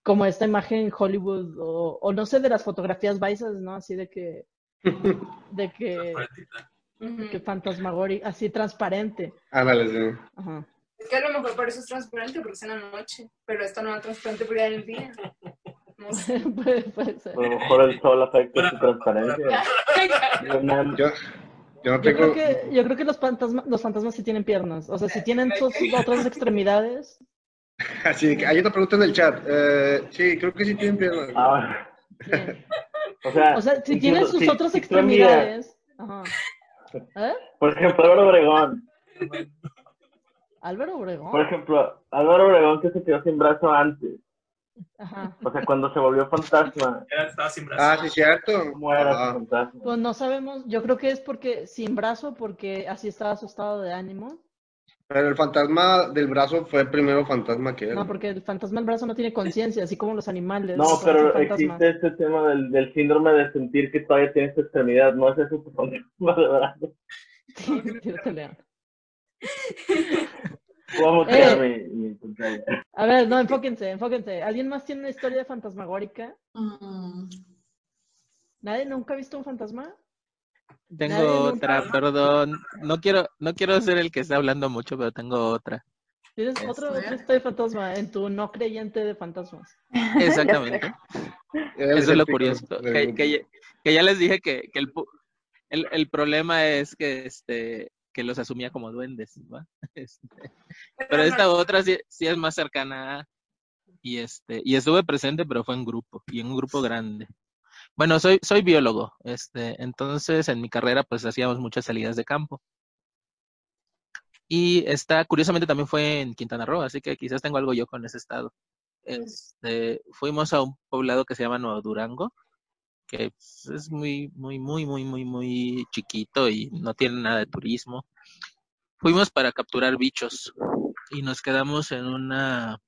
como esta imagen en Hollywood o, o no sé de las fotografías baisas, ¿no? Así de que, de que, ujú. que así transparente. Ándale, sí. Ajá. Es que a lo mejor por eso es transparente, porque es en la noche. Pero esta no es transparente porque en el día. No sé. puede, puede ser. A lo mejor el sol afecta su transparencia. Yo creo que, yo creo que los fantasmas, los fantasmas sí tienen piernas. O sea, si tienen sus otras extremidades, Así que hay otra pregunta en el chat. Eh, sí, creo que sí tienen piernas. Ah, o sea, O sea, si tienen sus si- otras extremidades. Ajá. ¿Eh? Por ejemplo, Álvaro Obregón. Álvaro Obregón. Por ejemplo, Álvaro Obregón que se quedó sin brazo antes. Ajá. O sea, cuando se volvió fantasma. Ya estaba sin brazos. Ah, sí, cierto. ¿Cómo era Ah, fantasma? Pues no sabemos, yo creo que es porque sin brazo, porque así estaba su estado de ánimo. Pero el fantasma del brazo fue primero fantasma que él. No, porque el fantasma del brazo no tiene conciencia, así como los animales. No, pero existe este tema del, del síndrome de sentir que todavía tienes extremidad, no es eso tu fantasma de brazo. Sí, a Eh. mi, mi. A ver, no, enfóquense, enfóquense. ¿Alguien más tiene una historia fantasmagórica? Mm, ¿Nadie nunca ha visto un fantasma? Tengo otra, perdón. No quiero, no quiero ser el que está hablando mucho, pero tengo otra. ¿Tienes Este. otro, de fantasma en tu no creyente de fantasmas? Exactamente. Eso es lo curioso. Que, ya- que ya les dije que, que el, pu- el, el problema es que este que los asumía como duendes, ¿va? Este, pero esta otra sí, sí es más cercana y este y estuve presente, pero fue en grupo y en un grupo grande. Bueno, soy soy biólogo, este, entonces en mi carrera pues hacíamos muchas salidas de campo. Y esta curiosamente también fue en Quintana Roo, así que quizás tengo algo yo con ese estado. Este, fuimos a un poblado que se llama Nuevo Durango, que pues, es muy, muy, muy, muy, muy, muy chiquito y no tiene nada de turismo. Fuimos para capturar bichos y nos quedamos en una,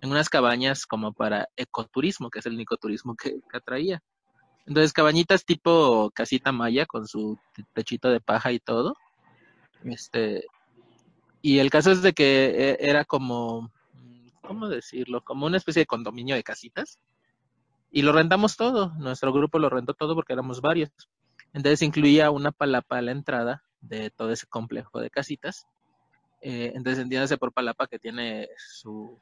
en unas cabañas como para ecoturismo, que es el único turismo que, que atraía. Entonces, cabañitas tipo casita maya con su te- techito de paja y todo. Este, y el caso es de que eh, era como, ¿cómo decirlo? Como una especie de condominio de casitas. Y lo rentamos todo. Nuestro grupo lo rentó todo porque éramos varios. Entonces incluía una palapa a la entrada de todo ese complejo de casitas. Eh, entonces entiéndase por palapa que tiene su,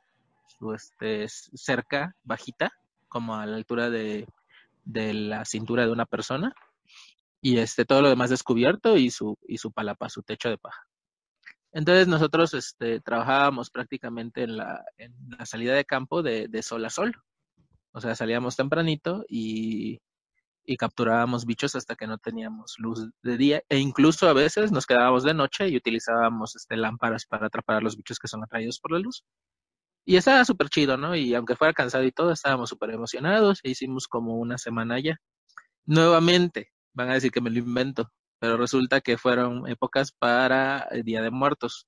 este, cerca bajita, como a la altura de, de la cintura de una persona. Y este, todo lo demás descubierto y su, y su palapa, su techo de paja. Entonces nosotros este, trabajábamos prácticamente en la, en la salida de campo de, de sol a sol. O sea, salíamos tempranito y, y capturábamos bichos hasta que no teníamos luz de día e incluso a veces nos quedábamos de noche y utilizábamos este, lámparas para atrapar a los bichos que son atraídos por la luz. Y estaba súper chido, ¿no? Y aunque fuera cansado y todo, estábamos súper emocionados e hicimos como una semana ya. Nuevamente, van a decir que me lo invento, pero resulta que fueron épocas para el Día de Muertos.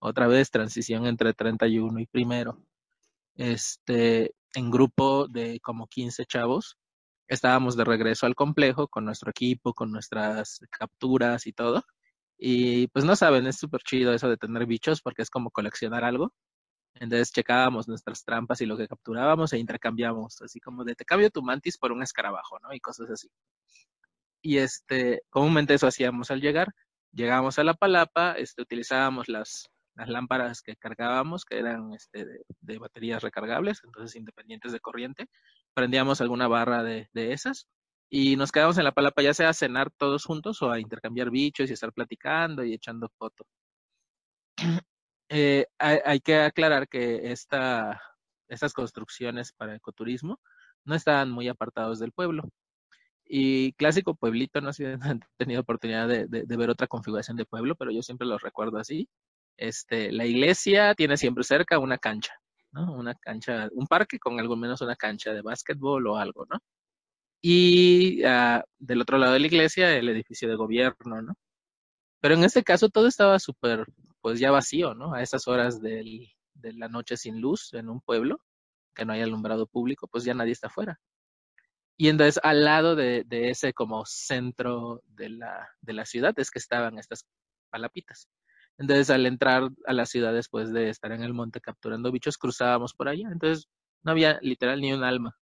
Otra vez transición entre 31 y primero. Este, en grupo de como 15 chavos, estábamos de regreso al complejo con nuestro equipo, con nuestras capturas y todo. Y pues no saben, es súper chido eso de tener bichos porque es como coleccionar algo. Entonces checábamos nuestras trampas y lo que capturábamos e intercambiábamos, así como de te cambio tu mantis por un escarabajo, ¿no? Y cosas así. Y este, comúnmente eso hacíamos al llegar. Llegábamos a la palapa, este, utilizábamos las, las lámparas que cargábamos, que eran este, de, baterías recargables, entonces independientes de corriente. Prendíamos alguna barra de, esas y nos quedábamos en la palapa ya sea a cenar todos juntos o a intercambiar bichos y estar platicando y echando foto. Eh, hay, que aclarar que esta, estas construcciones para ecoturismo no estaban muy apartados del pueblo. Y clásico pueblito, no sé si han tenido oportunidad de, de, de ver otra configuración de pueblo, pero yo siempre los recuerdo así. Este, la iglesia tiene siempre cerca una cancha, ¿no? Una cancha, un parque con algo menos una cancha de básquetbol o algo, ¿no? Y uh, del otro lado de la iglesia, el edificio de gobierno, ¿no? Pero en este caso todo estaba súper, pues ya vacío, ¿no? A esas horas del, de la noche sin luz en un pueblo, que no hay alumbrado público, pues ya nadie está afuera. Y entonces al lado de, de ese como centro de la, de la ciudad es que estaban estas palapitas. Entonces al entrar a la ciudad después de estar en el monte capturando bichos, cruzábamos por allá. Entonces no había literal ni un alma.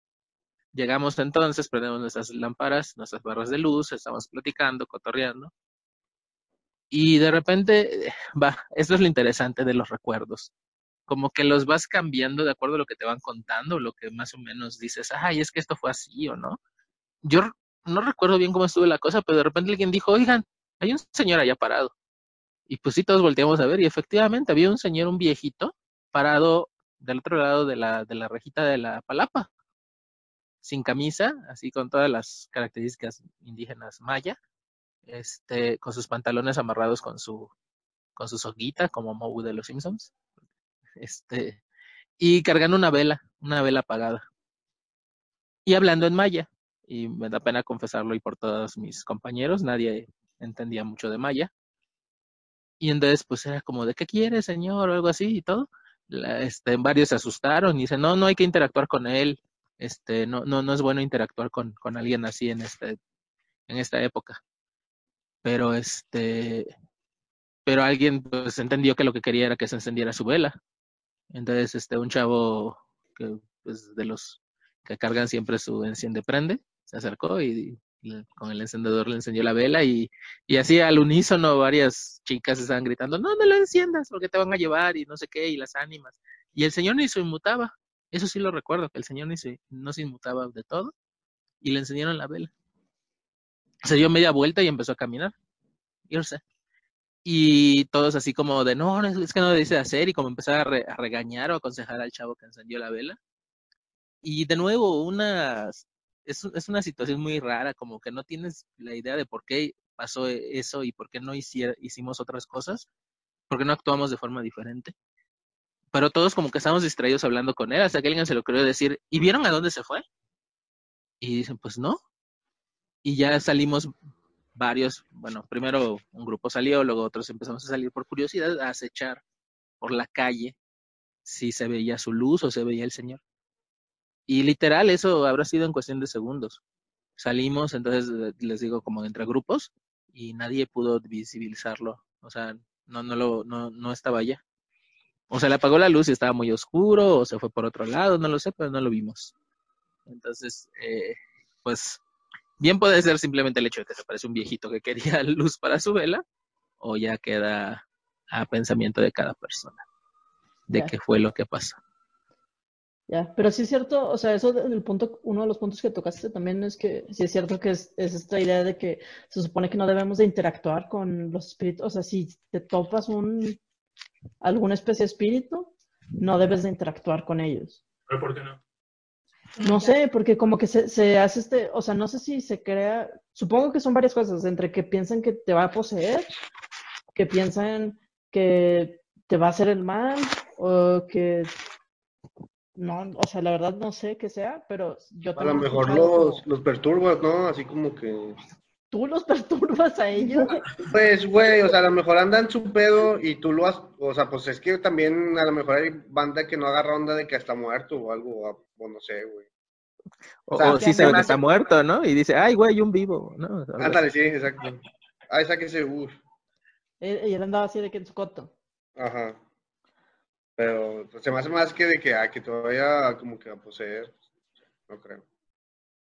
Llegamos entonces, prendemos nuestras lámparas, nuestras barras de luz, estamos platicando, cotorreando. Y de repente, va, esto es lo interesante de los recuerdos. Como que los vas cambiando de acuerdo a lo que te van contando, lo que más o menos dices, ay, es que esto fue así o no. Yo no recuerdo bien cómo estuvo la cosa, pero de repente alguien dijo, oigan, hay un señor allá parado. Y pues sí, todos volteamos a ver y efectivamente había un señor, un viejito, parado del otro lado de la, de la rejita de la palapa, sin camisa, así con todas las características indígenas maya, este, con sus pantalones amarrados con su, con su soguita, como Moe de los Simpsons, este, y cargando una vela, una vela apagada, y hablando en maya, y me da pena confesarlo y por todos mis compañeros, nadie entendía mucho de maya, Y entonces, pues era como, ¿de qué quiere, señor? O algo así y todo. La- este, varios se asustaron y dicen, no, no hay que interactuar con él. Este, no, no, no es bueno interactuar con, con alguien así en este, en esta época. Pero este, pero alguien pues entendió que lo que quería era que se encendiera su vela. Entonces, este, un chavo que, pues, de los que cargan siempre su enciende prende, se acercó y, y con el encendedor le encendió la vela y, y así al unísono varias chicas estaban gritando, no, no lo enciendas porque te van a llevar y no sé qué, y las ánimas. Y el señor ni se inmutaba. Eso sí lo recuerdo, que el señor ni se, no se inmutaba de todo y le encendieron la vela. Se dio media vuelta y empezó a caminar, irse. Y todos así como de, no, es que no dice hacer, y como empezar a, re- a regañar o aconsejar al chavo que encendió la vela. Y de nuevo, una, es, es una situación muy rara, como que no tienes la idea de por qué pasó eso y por qué no hicimos otras cosas, por qué no actuamos de forma diferente. Pero todos como que estamos distraídos hablando con él, hasta que alguien se lo ocurrió decir, ¿y vieron a dónde se fue? Y dicen, pues no. Y ya salimos varios, bueno, primero un grupo salió, luego otros empezamos a salir por curiosidad a acechar por la calle si se veía su luz o se veía el señor. Y literal, eso habrá sido en cuestión de segundos. Salimos, entonces eh, les digo, como entre grupos, y nadie pudo visibilizarlo. O sea, no, no lo, no, no estaba allá. O se le apagó la luz y estaba muy oscuro, o se fue por otro lado, no lo sé, pero no lo vimos. Entonces, eh, pues, bien puede ser simplemente el hecho de que se parece un viejito que quería luz para su vela, o ya queda a pensamiento de cada persona, de qué fue lo que pasó. Ya, pero sí es cierto, o sea, eso del punto, uno de los puntos que tocaste también es que sí es cierto que es, es esta idea de que se supone que no debemos de interactuar con los espíritus, o sea, si te topas un alguna especie de espíritu, no debes de interactuar con ellos. ¿Pero por qué no? No sé, porque como que se, se hace este, o sea, no sé si se crea, supongo que son varias cosas, entre que piensan que te va a poseer, que piensan que te va a hacer el mal, o que no, o sea, la verdad no sé qué sea, pero yo A lo mejor los, como, los perturbas, ¿no? Así como que. tú los perturbas a ellos. Pues, güey, o sea, a lo mejor andan su pedo y tú lo has. O sea, pues es que también a lo mejor hay banda que no agarra onda de que está muerto o algo, o, no sé, güey. O, O sea, o sí se está muerto, ¿no? Y dice, ay, güey, un vivo, ¿no? Ándale, sí, exacto. Ah, esa que se. Uf, Eh, Y él andaba así de que en su coto. ajá. Pero pues, se me hace más que de que, ah, que te vaya como que a poseer. No creo.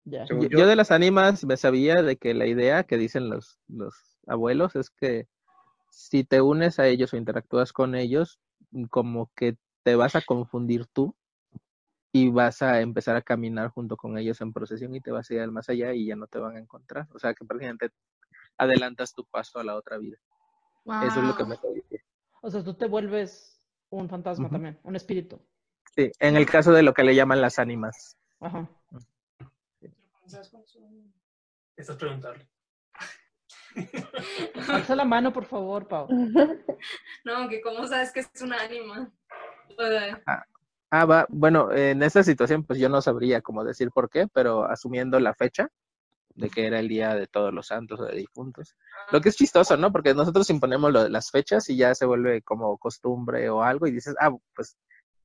Ya. Según Yo, yo, yo de las ánimas me sabía de que la idea que dicen los, los abuelos es que si te unes a ellos o interactúas con ellos, como que te vas a confundir tú y vas a empezar a caminar junto con ellos en procesión y te vas a ir al más allá y ya no te van a encontrar. O sea que prácticamente adelantas tu paso a la otra vida. Eso es lo que me sabía. O sea, tú te vuelves un fantasma también, un espíritu. Sí, en el caso de lo que le llaman las ánimas. Ajá. Estás preguntarle. Alza la mano, por favor, Pau. No, que cómo sabes que es una ánima. Sea, Ah, va, bueno, en esta situación pues yo no sabría cómo decir por qué, pero asumiendo la fecha de que era el día de todos los santos o de difuntos. Lo que es chistoso, ¿no? Porque nosotros imponemos lo las fechas y ya se vuelve como costumbre o algo y dices, ah, pues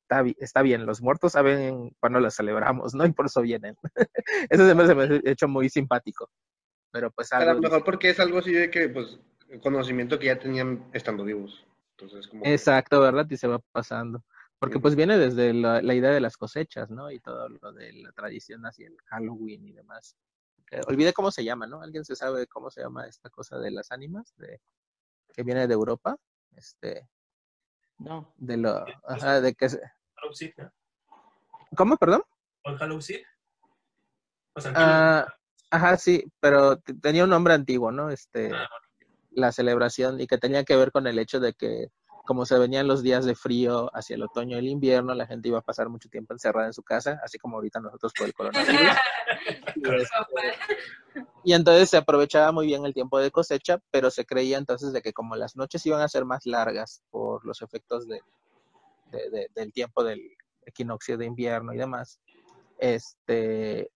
está, está bien, los muertos saben cuándo las celebramos, ¿no? Y por eso vienen. eso siempre se me ha hecho muy simpático. Pero pues a algo... lo mejor porque es algo así de que, pues, conocimiento que ya tenían estando vivos. Entonces, como. Exacto, ¿verdad? Y se va pasando. Porque pues viene desde la, la idea de las cosechas, ¿no? Y todo lo de la tradición hacia el Halloween y demás. Que olvidé cómo se llama, ¿no? ¿Alguien se sabe cómo se llama esta cosa de las ánimas? De, que viene de Europa. Este, No. de lo, ajá, de que se-. ¿Cómo, perdón? ¿O sea, Ah, ajá, sí, pero tenía un nombre antiguo, ¿no? Este, Ah, la celebración y que tenía que ver con el hecho de que como se venían los días de frío hacia el otoño y el invierno, la gente iba a pasar mucho tiempo encerrada en su casa, así como ahorita nosotros por el coronavirus. Y, este, y entonces se aprovechaba muy bien el tiempo de cosecha, pero se creía entonces de que como las noches iban a ser más largas por los efectos de, de- de- del tiempo del equinoccio de invierno y demás, este,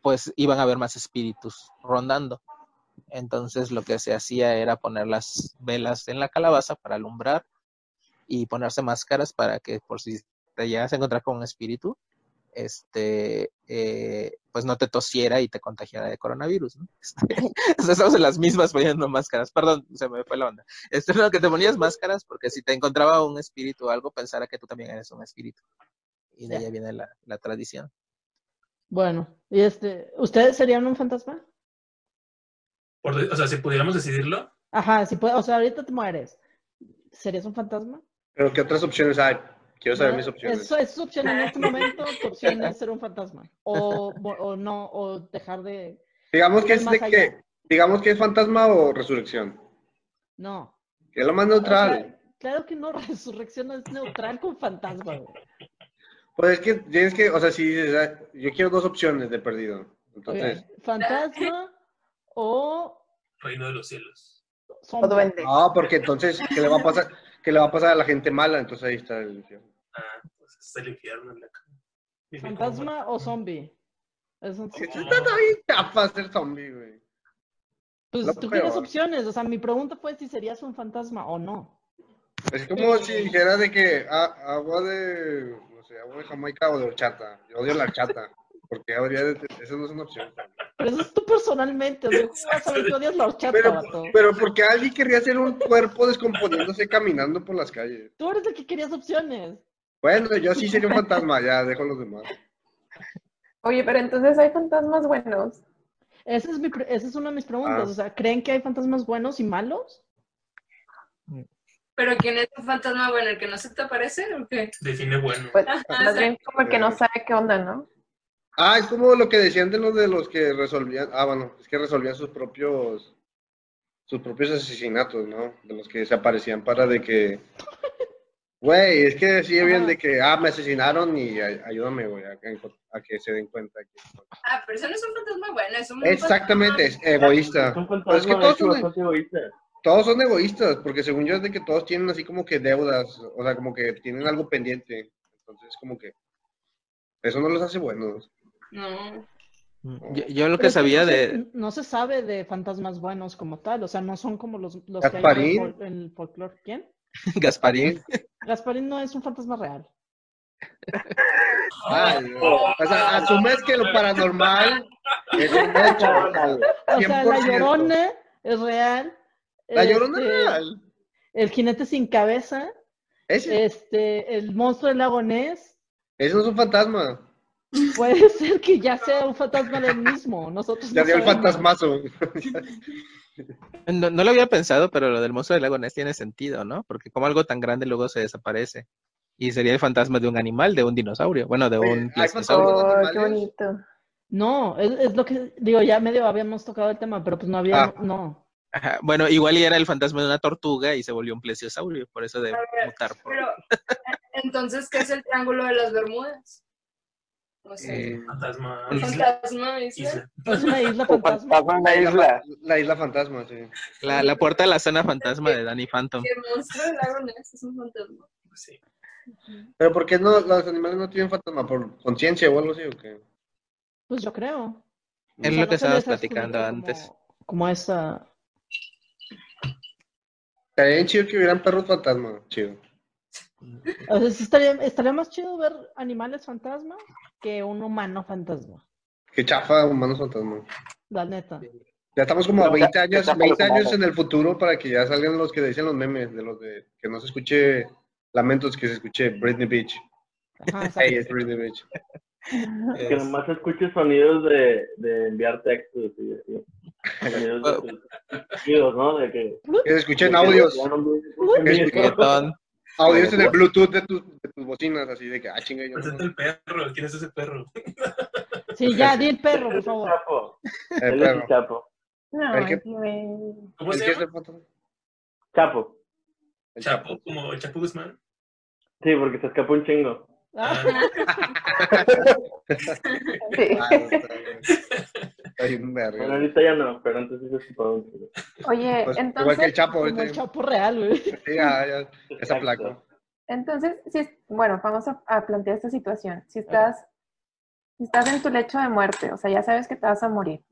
pues iban a haber más espíritus rondando. Entonces lo que se hacía era poner las velas en la calabaza para alumbrar y ponerse máscaras para que por si te llegas a encontrar con un espíritu, este, eh, pues no te tosiera y te contagiara de coronavirus, ¿no? Este, o sea, estamos en las mismas poniendo máscaras. Perdón, se me fue la onda. Este, no, que te ponías máscaras porque si te encontraba un espíritu o algo, pensara que tú también eres un espíritu. Y de ahí viene la, la tradición. Bueno, y este, ¿ustedes serían un fantasma? Por o sea, si pudiéramos decidirlo, Ajá, si puede, o sea, ahorita te mueres. ¿Serías un fantasma? Pero ¿qué otras opciones hay? Quiero saber No, mis opciones. Eso es su opción en este momento, tu opción es ser un fantasma. O, o no, o dejar de. Digamos que es de allá. que, digamos que es fantasma o resurrección. No. Que es lo más O neutral. sea, claro que no, resurrección es neutral con fantasma, güey. Pues es que tienes que, o sea, si dices, yo quiero dos opciones de perdido. Entonces, Fantasma o reino de los cielos. Duende. no, porque entonces, ¿qué le va a pasar? ¿Qué le va a pasar a la gente mala? Entonces ahí está el infierno. Ah, pues es el infierno en la como ¿Fantasma o zombie? Es un- Está bien chafa ser zombie, güey. Pues tú peor. tienes opciones. O sea, mi pregunta fue si serías un fantasma o no. Es como si dijera de que ah, agua de, no sé, agua de Jamaica o de horchata. Yo odio la horchata. Porque habría de, eso no es una opción. Pero eso es tú personalmente. O sea, ¿cómo vas a saber que odias la horchata, Pero, vato? pero porque alguien querría hacer un cuerpo descomponiéndose caminando por las calles. Tú eres el que querías opciones. Bueno, yo sí sería un fantasma, ya dejo a los demás. Oye, pero entonces hay fantasmas buenos. Esa es, mi pre- esa es una de mis preguntas. Ah. O sea, ¿creen que hay fantasmas buenos y malos? Pero ¿quién es un fantasma bueno? ¿El que no se te aparece o qué? Define bueno. Pues más bien como el que no sabe qué onda, ¿no? Ah, es como lo que decían de los de los que resolvían, ah, bueno, es que resolvían sus propios, sus propios asesinatos, ¿no? De los que se aparecían para de que, güey, es que decía bien de que, ah, me asesinaron y ay- ayúdame, güey, a, que- a que se den cuenta. que- Ah, pero eso no es un fantasma bueno, es un Exactamente, es egoísta. Es un Pero es fantasma, que de todos son, bastante egoísta. todos son egoístas, porque según yo es de que todos tienen así como que deudas, o sea, como que tienen algo pendiente. Entonces, como que eso no los hace buenos. No. Yo, yo lo que sabía no se- de... No se sabe de fantasmas buenos como tal. O sea, no son como los, los que hay en el, folclore. ¿Quién? Gasparín. Gasparín no es un fantasma real. Ay, o sea, asumes que lo paranormal es un hecho. O sea, la 100%. llorona es real. La llorona Este, es real. El jinete sin cabeza. Ese, Este, el monstruo del lago Ness. ese no es un fantasma. Puede ser que ya sea un fantasma del mismo. Nosotros Ya no dio el fantasmazo. No, no lo había pensado, pero lo del monstruo del lago Ness tiene sentido, ¿no? Porque como algo tan grande luego se desaparece. Y sería el fantasma de un animal, de un dinosaurio. Bueno, de un. ¿Los Oh, qué bonito. No, es, es lo que digo, ya medio habíamos tocado el tema, pero pues no había, Ah. no. Ajá, Bueno, igual y era el fantasma de una tortuga y se volvió un plesiosaurio, por eso de mutar. por- Pero, entonces, ¿qué es el triángulo de las Bermudas? O sea, Eh, Fantasma. fantasma, isla. Isla. Es una isla Un fantasma. la isla. La isla fantasma, sí. La, la puerta de la zona fantasma de Danny Phantom. El monstruo del lago Ness es un fantasma. Pues sí. Pero ¿por qué no, los animales no tienen fantasma? ¿Por conciencia o algo así o qué? Pues yo creo. Es O sea, lo que no estabas platicando como- antes. Como esa. Estaría bien chido que hubieran perros fantasma. Chido. O sea, sí estaría, estaría más chido ver animales fantasma que un humano fantasma. Qué chafa, humanos fantasma. La neta. Ya estamos como a No, 20 ya- años, ya para 20 los años en el futuro para que ya salgan los que dicen los memes, de los de que no se escuche lamentos, que se escuche Britney Beach. Ajá. Hey, es Britney Beach. Que Es- nomás escuches sonidos de, de enviar textos y así. Sonidos de sonidos, ¿no? De que. Que se escuchen audios, Que. Audios en el Bluetooth de tus, de tus bocinas, así de que, ah, chinga, yo Presenta no. el perro. ¿Quién es ese perro? Sí, ya, di el perro, por es el favor. Chapo. El Él es el perro. Chapo. No, El que-. ¿Cómo ¿El se es llama? Chapo. El Chapo, como el Chapo Guzmán. Sí, porque se escapó un chingo. Ah, Sí. Ah, no, está bien. Bueno, ahorita ya no, pero antes sí se un chingo. Oye, Pues, entonces, igual que el Chapo ahorita. el chapo real, güey. Sí, ya, ya, esa placa. entonces, si es- bueno, vamos a, a plantear esta situación. Si estás, si estás en tu lecho de muerte, o sea, ya sabes que te vas a morir.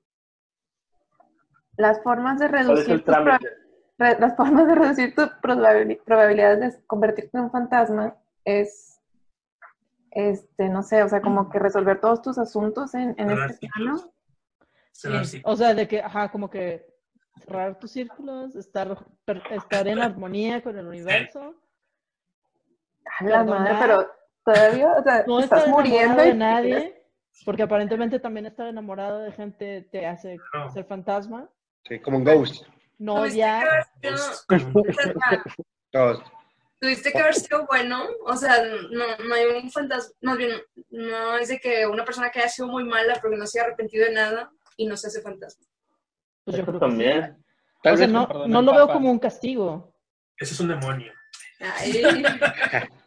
las formas de ¿Cuál es reducir las formas de reducir tus probabili- probabilidades de convertirte en un fantasma es este no sé o sea como que resolver todos tus asuntos en, en Cerrar este plano Cerrar Sí, ciclos. O sea, de que, ajá, como que cerrar tus círculos, estar, per- estar en armonía con el universo, a la madre pero todavía o sea no estás muriendo de nadie, porque aparentemente también estar enamorado de gente te hace No. ser fantasma, Sí, como un ghost. no Tuviste que odiar, Ghost. Tuviste que haber sido bueno, o sea, no, no hay un fantasma, más bien, no es de que una persona que haya sido muy mala porque no se haya arrepentido de nada y no se hace fantasma. pues yo creo que también. O sea, no, no lo veo como un castigo. Ese es un demonio.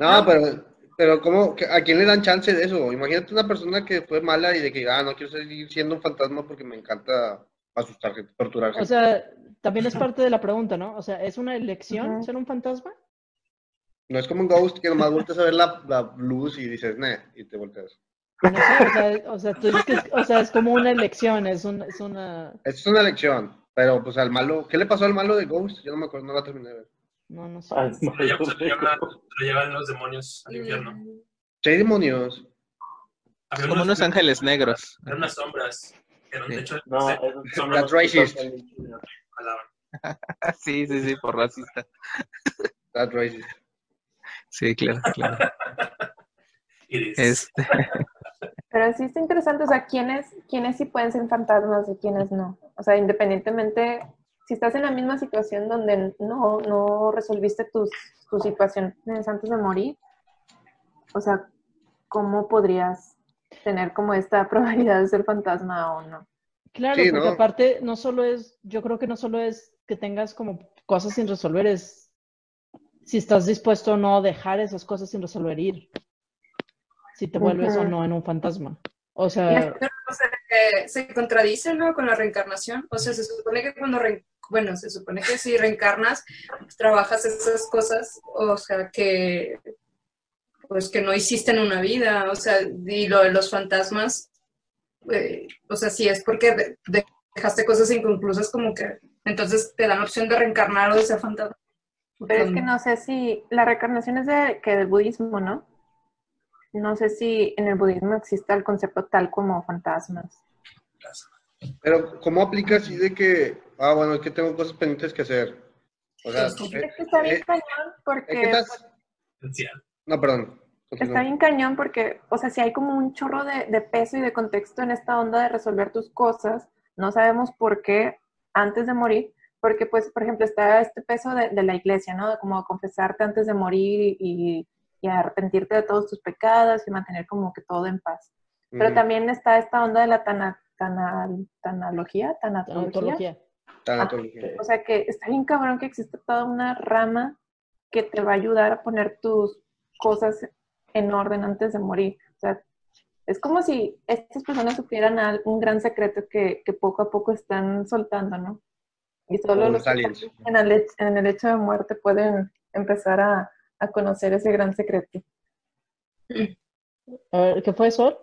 No, pero, pero ¿cómo, ¿a quién le dan chance de eso? Imagínate una persona que fue mala y de que, ah, no quiero seguir siendo un fantasma porque me encanta asustar gente, torturar gente. O sea, también es parte de la pregunta, ¿no? O sea, ¿es una elección ser un fantasma? no es como un ghost que nomás volteas a ver la, la luz y dices, ne, y te volteas. No sé, o sea, o sea, tú dices que es, o sea, es como una elección, es, un, es una... Es una elección, pero pues al malo, ¿qué le pasó al malo de Ghost? Yo no me acuerdo, no la terminé de ver. No, no sé. Ay, Se lo llevan, se lo llevan- lo llevan los demonios al infierno. Sí, hay demonios. Había Como unos ángeles negros. Eran unas sombras. Eran, de Sí. hecho, No, That's los racist. Sí, sí, sí, por racista. That racist. Sí, claro, claro. Iris. Este, Pero sí está interesante, o sea, ¿quiénes, quiénes sí pueden ser fantasmas y quiénes no? O sea, independientemente, si estás en la misma situación donde no, no resolviste tus, tus situaciones antes de morir, o sea, ¿cómo podrías tener como esta probabilidad de ser fantasma o no? Claro, Sí, porque ¿no? aparte no solo es, yo creo que no solo es que tengas como cosas sin resolver, es si estás dispuesto o no a dejar esas cosas sin resolver ir. Si te vuelves o no en un fantasma. O sea, sea, que se contradice, ¿no? Con la reencarnación. O sea, se supone que cuando, re- bueno, se supone que si reencarnas, trabajas esas cosas, o sea, que, pues que no hiciste en una vida. O sea, y lo de los fantasmas, eh, o sea, si es porque de- dejaste cosas inconclusas, como que entonces te dan la opción de reencarnar o de ser fantasma. Pero es que no sé si la reencarnación es de, que del budismo, ¿no? No sé si en el budismo existe el concepto tal como fantasmas. Pero, ¿cómo aplica así de que, ah, bueno, es que tengo cosas pendientes que hacer? O sea, Sí, eh, Es que está bien eh, cañón es porque que estás... Potencial. No, perdón. está bien cañón porque, o sea, si hay como un chorro de, de peso y de contexto en esta onda de resolver tus cosas, no sabemos por qué antes de morir, porque pues, por ejemplo, está este peso de, de la iglesia, ¿no? De como confesarte antes de morir y, y arrepentirte de todos tus pecados y mantener como que todo en paz. Pero también está esta onda de la tana, tanal- tanalogía, tanatología. ontología. Tanatología. O sea que está bien cabrón que existe toda una rama que te va a ayudar a poner tus cosas en orden antes de morir. O sea, es como si estas personas supieran un gran secreto que, que poco a poco están soltando, ¿no? Y solo los aliens. en el, en el hecho de muerte pueden empezar a, a conocer ese gran secreto. A ver, ¿qué fue Sol?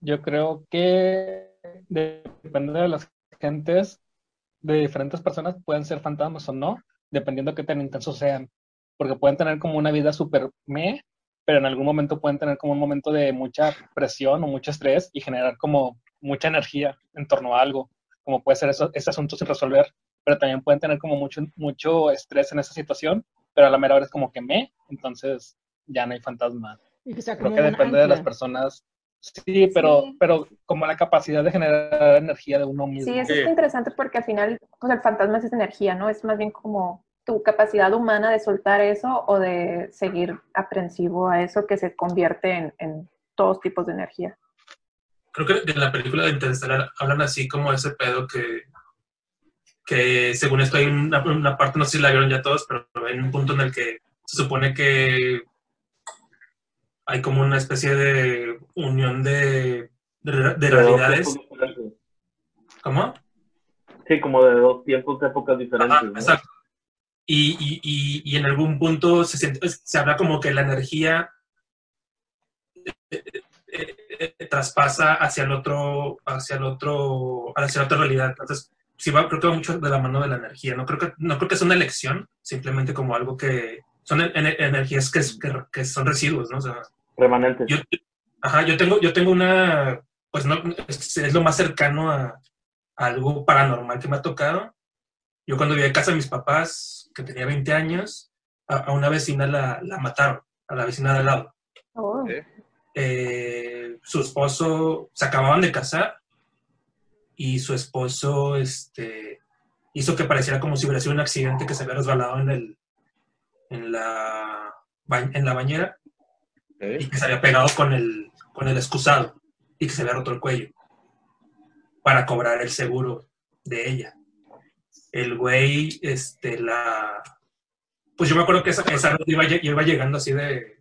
Yo creo que depende de las gentes, de diferentes personas, pueden ser fantasmas o no, dependiendo de qué tan intensos sean. Porque pueden tener como una vida súper me, pero en algún momento pueden tener como un momento de mucha presión o mucho estrés y generar como mucha energía en torno a algo, como puede ser eso, ese asunto sin resolver. Pero también pueden tener como mucho, mucho estrés en esa situación, pero a la mera hora es como que me, entonces ya no hay fantasma. Sea Creo que depende de las personas. Sí, pero, Sí. pero como la capacidad de generar energía de uno mismo. Sí, eso Sí. es interesante porque al final, pues el fantasma es esa energía, ¿no? Es más bien como tu capacidad humana de soltar eso o de seguir aprensivo a eso que se convierte en, en todos tipos de energía. Creo que en la película de Interstellar hablan así como ese pedo que, que según esto hay una, una parte, no sé si la vieron ya todos, pero hay un punto en el que se supone que hay como una especie de unión de, de, realidades. ¿Cómo? Sí, como de dos tiempos, épocas diferentes. Ajá, ¿no? exacto. Y, y, y, y en algún punto se, siente- se habla como que la energía eh, eh, eh, traspasa hacia el otro, hacia el otro, hacia la otra realidad. Entonces, sí va, creo que va mucho de la mano de la energía. No creo que, no creo que sea una elección, simplemente como algo que son en- en- energías que, que, que son residuos, ¿no? O sea, Remanentes. yo, ajá, yo tengo, yo tengo una, pues no, es, es lo más cercano a, a algo paranormal que me ha tocado. Yo cuando vivía en casa de mis papás, que tenía 20 años, a, a una vecina la, la mataron, a la vecina de al lado. Oh. Eh, su esposo se acababan de casar y su esposo este, hizo que pareciera como si hubiera sido un accidente que se había resbalado en, el, en, la, en la bañera y que se había pegado con el, con el excusado y que se había roto el cuello para cobrar el seguro de ella. El güey, este, la... Pues yo me acuerdo que esa, esa iba, iba llegando así de,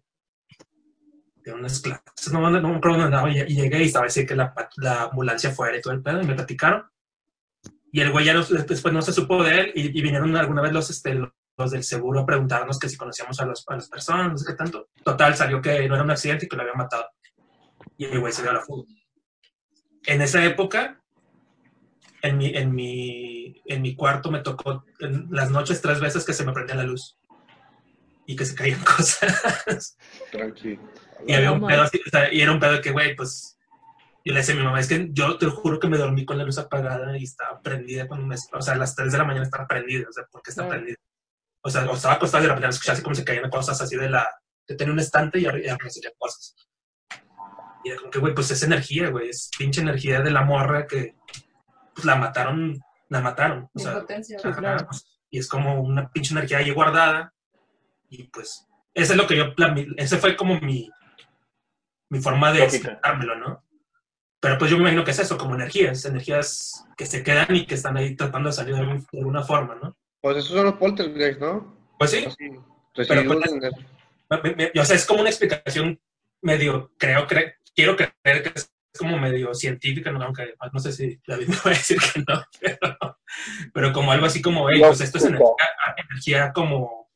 de unas clases, no, no, no dónde andaba, y, y llegué y estaba así que la, la ambulancia fuera y todo el pedo, y me platicaron. Y el güey ya no- después no se supo de él, y, y vinieron alguna vez los, este, los del seguro a preguntarnos que si conocíamos a, los, a las personas, no sé qué tanto. Total, salió que no era un accidente y que lo había matado. Y el güey se dio a la fuga. En esa época, en mi, en mi, en mi cuarto me tocó en las noches tres veces que se me prendía la luz y que se caían cosas. Tranqui. Y había un pedo así, o sea, y era un pedo de que, güey, pues, yo le decía a mi mamá, es que yo te juro que me dormí con la luz apagada y estaba prendida cuando me, o sea, a las 3 de la mañana estaba prendida, o sea, ¿por qué está Claro. prendida? O sea, o estaba acostada y de repente escuchaba así como se caían cosas así de la, de tener un estante y arriba cosas. Y era como que, güey, pues es energía, güey, es pinche energía de la morra que, pues la mataron, la mataron, o sea, potencia. Ajá, claro. pues, y es como una pinche energía ahí guardada. Y pues, ese es lo que yo, ese fue como mi, mi forma de Lógica. explicármelo, ¿no? Pero pues yo me imagino que es eso, como energías, energías que se quedan y que están ahí tratando de salir de, algún- de alguna forma, ¿no? Pues esos son los poltergeist, ¿no? Pues sí, residuos pues, o sea, es como una explicación medio, creo, cre- quiero creer que es como medio científica, ¿no? aunque no sé si David me va a decir que no, pero, pero como algo así como, hey, pues esto es energía, energía como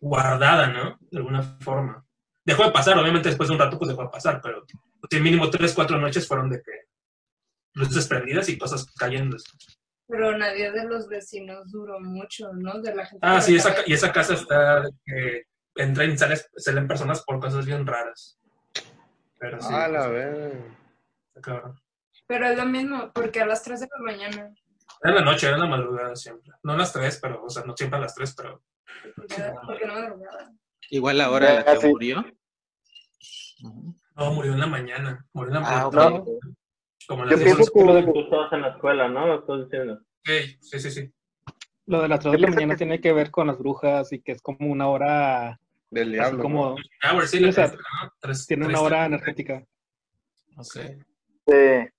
guardada, ¿no? De alguna forma. Dejó de pasar, obviamente después de un rato pues dejó de pasar, pero sí, mínimo tres, cuatro noches fueron de que luces prendidas y cosas cayendo. Pero nadie de los vecinos duró mucho, ¿no? De la gente. Ah, sí, esa, y esa casa está de que entran y salen, salen personas por cosas bien raras. Pero sí, Ah, la pues, cabrón. Pero es lo mismo, porque a las 3 de la mañana. Era en la noche, era en la madrugada siempre. No a las tres, pero, o sea, no siempre a las tres, pero. Porque, porque no me drogaba. Igual la hora en la que sí. murió. No, murió en la mañana. Murió en la Ah, mañana. ok. Como a Yo las pienso 10 que lo de, Tú estabas en la escuela, ¿no? Estás diciendo. Ok, sí, sí, sí. Lo de las 3 Yo de la mañana que- tiene que ver con las brujas y que es como una hora, Del diablo. como Ah, bueno, sí, Sí, la o sea, ¿no? Tres- tiene tres- una hora energética. Ok. de-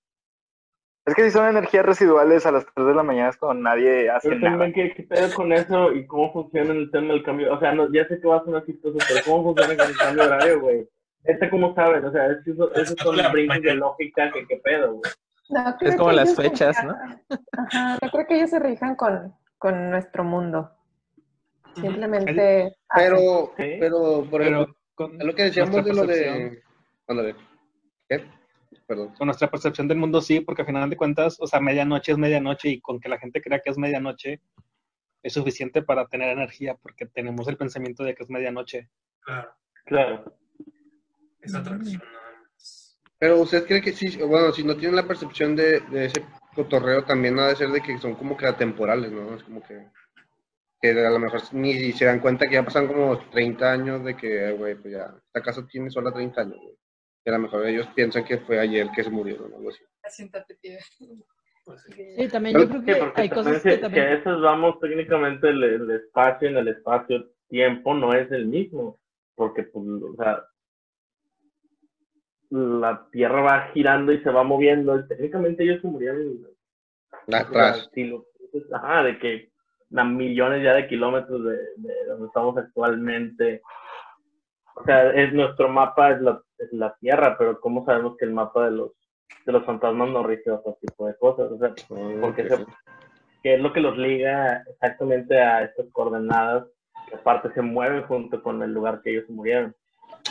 Es que si son energías residuales a las 3 de la mañana es cuando nadie hace Pero nada. también, ¿qué, qué pedo con eso y cómo funciona el tema del cambio? O sea, no, ya sé que va a sonar chistoso, pero ¿cómo funciona con el cambio de horario, güey? ¿Este cómo sabes? O sea, es que eso, esos son La brincos de lógica que qué pedo, güey. No Es como las se fechas, ¿no? Ajá, no creo que ellos se rijan con, con nuestro mundo. Simplemente. Pero, Sí. pero, por ejemplo, Pero con lo que decíamos de lo de... Ándale. ¿Qué? Perdón. con nuestra percepción del mundo sí, porque al final de cuentas, o sea, medianoche es medianoche y con que la gente crea que es medianoche es suficiente para tener energía, porque tenemos el pensamiento de que es medianoche. Claro, Claro. es atracción nada más. Pero usted cree que sí, bueno, si no tienen la percepción de, de ese cotorreo, también ha de ser de que son como que atemporales, ¿no? Es como que, que a lo mejor ni se dan cuenta que ya pasan como 30 años de que, güey, pues ya, esta casa tiene sola 30 años, güey. Y a lo mejor ellos piensan que fue ayer que se murieron, o algo así. Siéntate, tío. Pues sí. Sí, también yo creo que hay cosas que si también... a esos vamos, técnicamente el, el espacio en el espacio-tiempo no es el mismo, porque, pues, o sea, la Tierra va girando y se va moviendo, y técnicamente ellos se murieron Atrás. si lo piensas, ajá, de que a millones ya de kilómetros de, de donde estamos actualmente. O sea, es nuestro mapa es la, es la Tierra, pero ¿cómo sabemos que el mapa de los de los fantasmas no rige otro tipo de cosas? O sea, porque Ok. se- ¿qué es lo que los liga exactamente a estas coordenadas que aparte se mueven junto con el lugar que ellos murieron?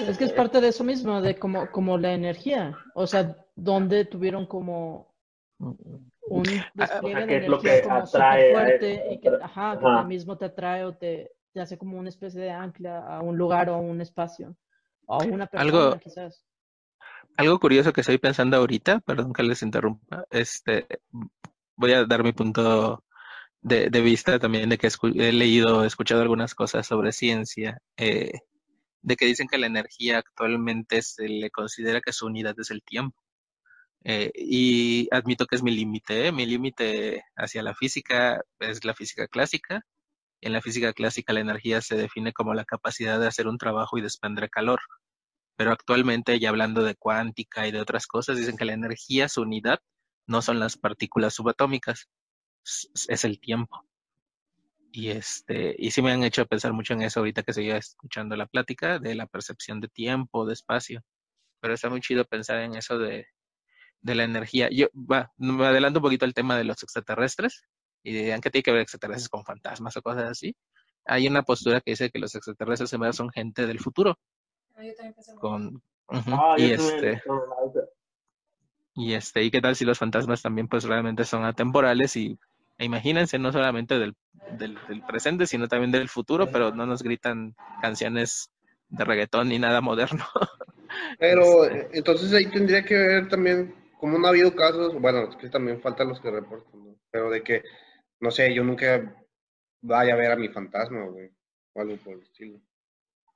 Es que es parte de eso mismo, de como, como la energía. O sea, donde tuvieron como un despliegue Ah, o sea, de es lo energía que como atrae fuerte y que, ajá, que Ajá. mismo te atrae o te, te hace como una especie de ancla a un lugar o a un espacio o a una persona, Algo- quizás. Algo curioso que estoy pensando ahorita, perdón que les interrumpa, este, voy a dar mi punto de, de vista también de que he leído, he escuchado algunas cosas sobre ciencia, eh, de que dicen que la energía actualmente se le considera que su unidad es el tiempo. Eh, y admito que es mi límite, ¿eh? Mi límite hacia la física es la física clásica. En la física clásica la energía se define como la capacidad de hacer un trabajo y desprender calor. Pero actualmente, ya hablando de cuántica y de otras cosas, dicen que la energía, su unidad, no son las partículas subatómicas, es el tiempo. Y este, y sí me han hecho pensar mucho en eso ahorita que seguía escuchando la plática de la percepción de tiempo, de espacio. Pero está muy chido pensar en eso de, de la energía. Yo, va, me adelanto un poquito al tema de los extraterrestres y dirán que tiene que ver extraterrestres con fantasmas o cosas así. Hay una postura que dice que los extraterrestres en verdad son gente del futuro, No, yo también pensé con ujú, Ah, y yo también- este y este y qué tal si los fantasmas también pues realmente son atemporales y e imagínense no solamente del, del, del presente sino también del futuro, pero no nos gritan canciones de reggaetón ni nada moderno. Pero Este. eh, entonces ahí tendría que ver también, como no ha habido casos, bueno, es que también faltan los que reportan, ¿no? Pero de que, no sé, yo nunca vaya a ver a mi fantasma, güey, o algo por el estilo.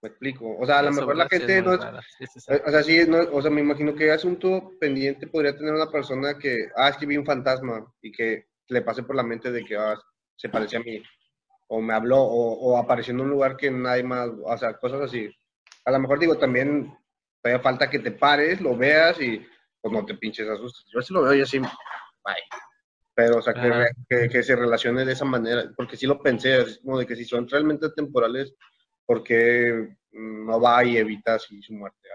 Me explico. O sea, a lo mejor la. Sí, gente no es. Sí, sí, sí. eh, o sea, sí, no- o sea, me imagino que asunto pendiente podría tener una persona que, ah, es que vi un fantasma y que le pase por la mente de que ah, se parece a mí, o me habló, o, o apareció en un lugar que nadie más, o sea, cosas así. A lo mejor digo, también todavía falta que te pares, lo veas y pues no te pinches asustes. Yo sí lo veo y así, bye. Pero, o sea, que, que, que se relacione de esa manera, porque sí lo pensé, así como de que si son realmente temporales, ¿por qué no va y evita así su muerte?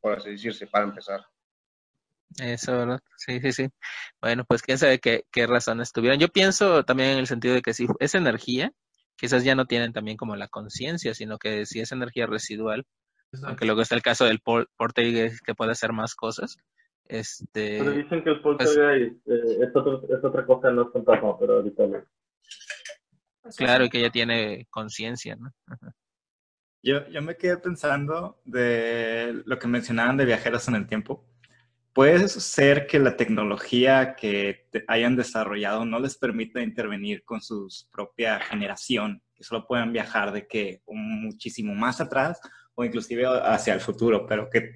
Por así decirse, para empezar. Eso, ¿verdad? Sí, sí, sí. Bueno, pues quién sabe qué, qué razones tuvieron. Yo pienso también en el sentido de que si es energía, quizás ya no tienen también como la conciencia, sino que si es energía residual, aunque luego está el caso del por- poltergeist que puede hacer más cosas, Pero este, dicen que el poltergeist eh, es, otro- es otra cosa, no es fantasma, pero ahorita no. O sea, claro, y que ya tiene conciencia, ¿no? Yo, yo me quedé pensando de lo que mencionaban de viajeros en el tiempo. Puede ser que la tecnología que te- hayan desarrollado no les permita intervenir con su propia generación, que solo puedan viajar de que muchísimo más atrás o inclusive hacia el futuro, pero que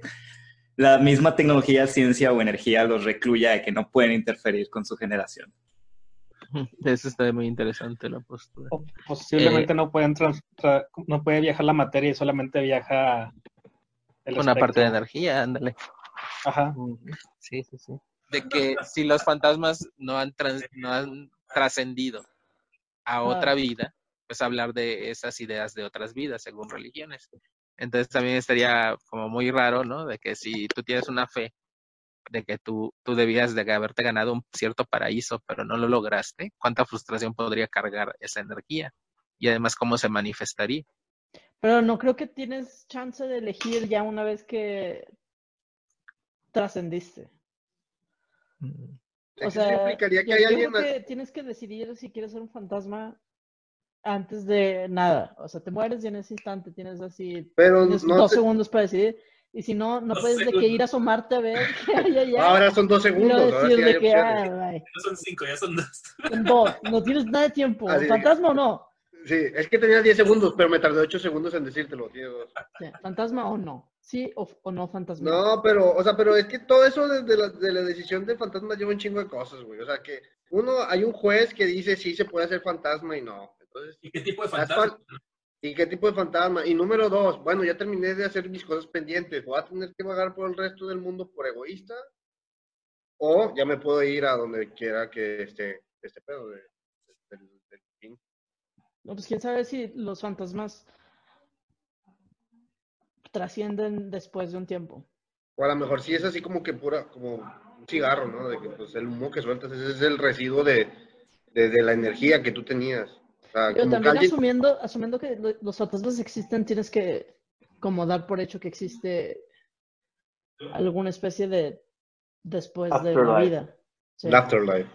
la misma tecnología, ciencia o energía los recluya de que no pueden interferir con su generación. Eso está muy interesante la postura. O posiblemente Eh, no pueden no puede viajar la materia y solamente viaja el Una parte de energía, ándale. Ajá. Sí, sí, sí. De que si los fantasmas no han, trans- no han trascendido a otra Ah. vida, pues hablar de esas ideas de otras vidas según religiones. Entonces también estaría como muy raro, ¿no? De que si tú tienes una fe de que tú, tú debías de haberte ganado un cierto paraíso, pero no lo lograste, ¿cuánta frustración podría cargar esa energía? Y además, ¿cómo se manifestaría? Pero no creo que tienes chance de elegir ya una vez que trascendiste. O Eso sea, implicaría que yo, hay alguien creo más- que tienes que decidir si quieres ser un fantasma antes de nada. O sea, te mueres y en ese instante tienes así, Pero tienes no dos te- segundos para decidir. Y si no, no Dos puedes de que segundos. ir a asomarte a ver hay allá. Ahora son dos segundos, ahora sí hay de que, ah, No son cinco, ya son dos. son dos, no tienes nada de tiempo. Así de- ¿Fantasma o no? Sí, es que tenía 10 segundos, pero me tardé 8 segundos en decírtelo. Sí, ¿Fantasma o no? ¿Sí o, o no fantasma? No, pero, o sea, pero es que todo eso de, de la, de la decisión del fantasma lleva un chingo de cosas, güey. O sea, que uno, hay un juez que dice sí se puede hacer fantasma y no. Entonces, ¿Y qué tipo de fantasma? ¿y qué tipo de fantasma? Y número dos, bueno, ya terminé de hacer mis cosas pendientes. ¿Voy a tener que vagar por el resto del mundo por egoísta? O ya me puedo ir a donde quiera que esté este pedo de, fin. No, pues quién sabe si los fantasmas trascienden después de un tiempo. O a lo mejor sí es así como que pura, como un cigarro, ¿no? De que pues el humo que sueltas ese es el residuo de, de, de la energía que tú tenías. Sea, Pero que también asumiendo, asumiendo que lo- los fantasmas existen, tienes que como dar por hecho que existe alguna especie de después de la vida. Sí. Afterlife.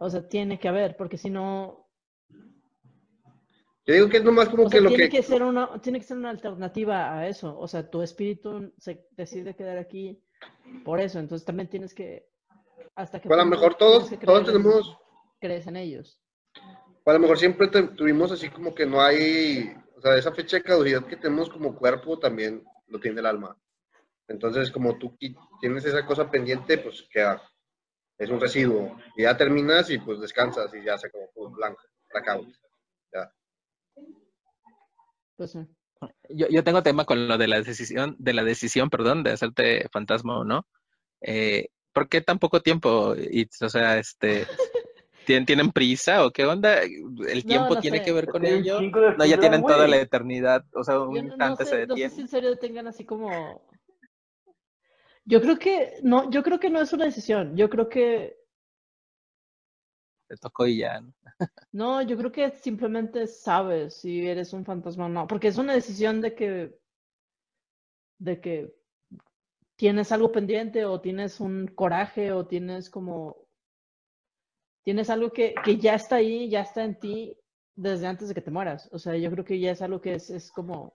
O sea, tiene que haber, porque si no, Yo digo que es nomás como o sea, que lo tiene que... que ser una, tiene que ser una alternativa a eso. O sea, tu espíritu se decide quedar aquí por eso. Entonces también tienes que, hasta que Pues a lo mejor todos, todos tenemos... crees en ellos. O a lo mejor siempre te- tuvimos así como que no hay, o sea, esa fecha de caducidad que tenemos como cuerpo también lo tiene el alma. Entonces, como tú tienes esa cosa pendiente, pues queda, es un residuo. Y ya terminas y pues descansas y ya se acabó, pues, blanco, blackout. Ya. Pues sí. Yo, yo tengo tema con lo de la decisión, de la decisión, perdón, de hacerte fantasma o no. Eh, ¿Por qué tan poco tiempo? Y, o sea, este, ¿tienen, ¿tienen prisa o qué onda? ¿El tiempo no tiene sé. que ver con ello? No, ya tienen toda la eternidad, o sea, un no, no instante se sé, no sé detiene. si en serio tengan así como... Yo creo que no, yo creo que no es una decisión. Yo creo que Te tocó y ya, ¿no? No, yo creo que simplemente sabes si eres un fantasma o no, porque es una decisión de que, de que tienes algo pendiente o tienes un coraje o tienes como, tienes algo que, que ya está ahí, ya está en ti desde antes de que te mueras. O sea, yo creo que ya es algo que es, es como,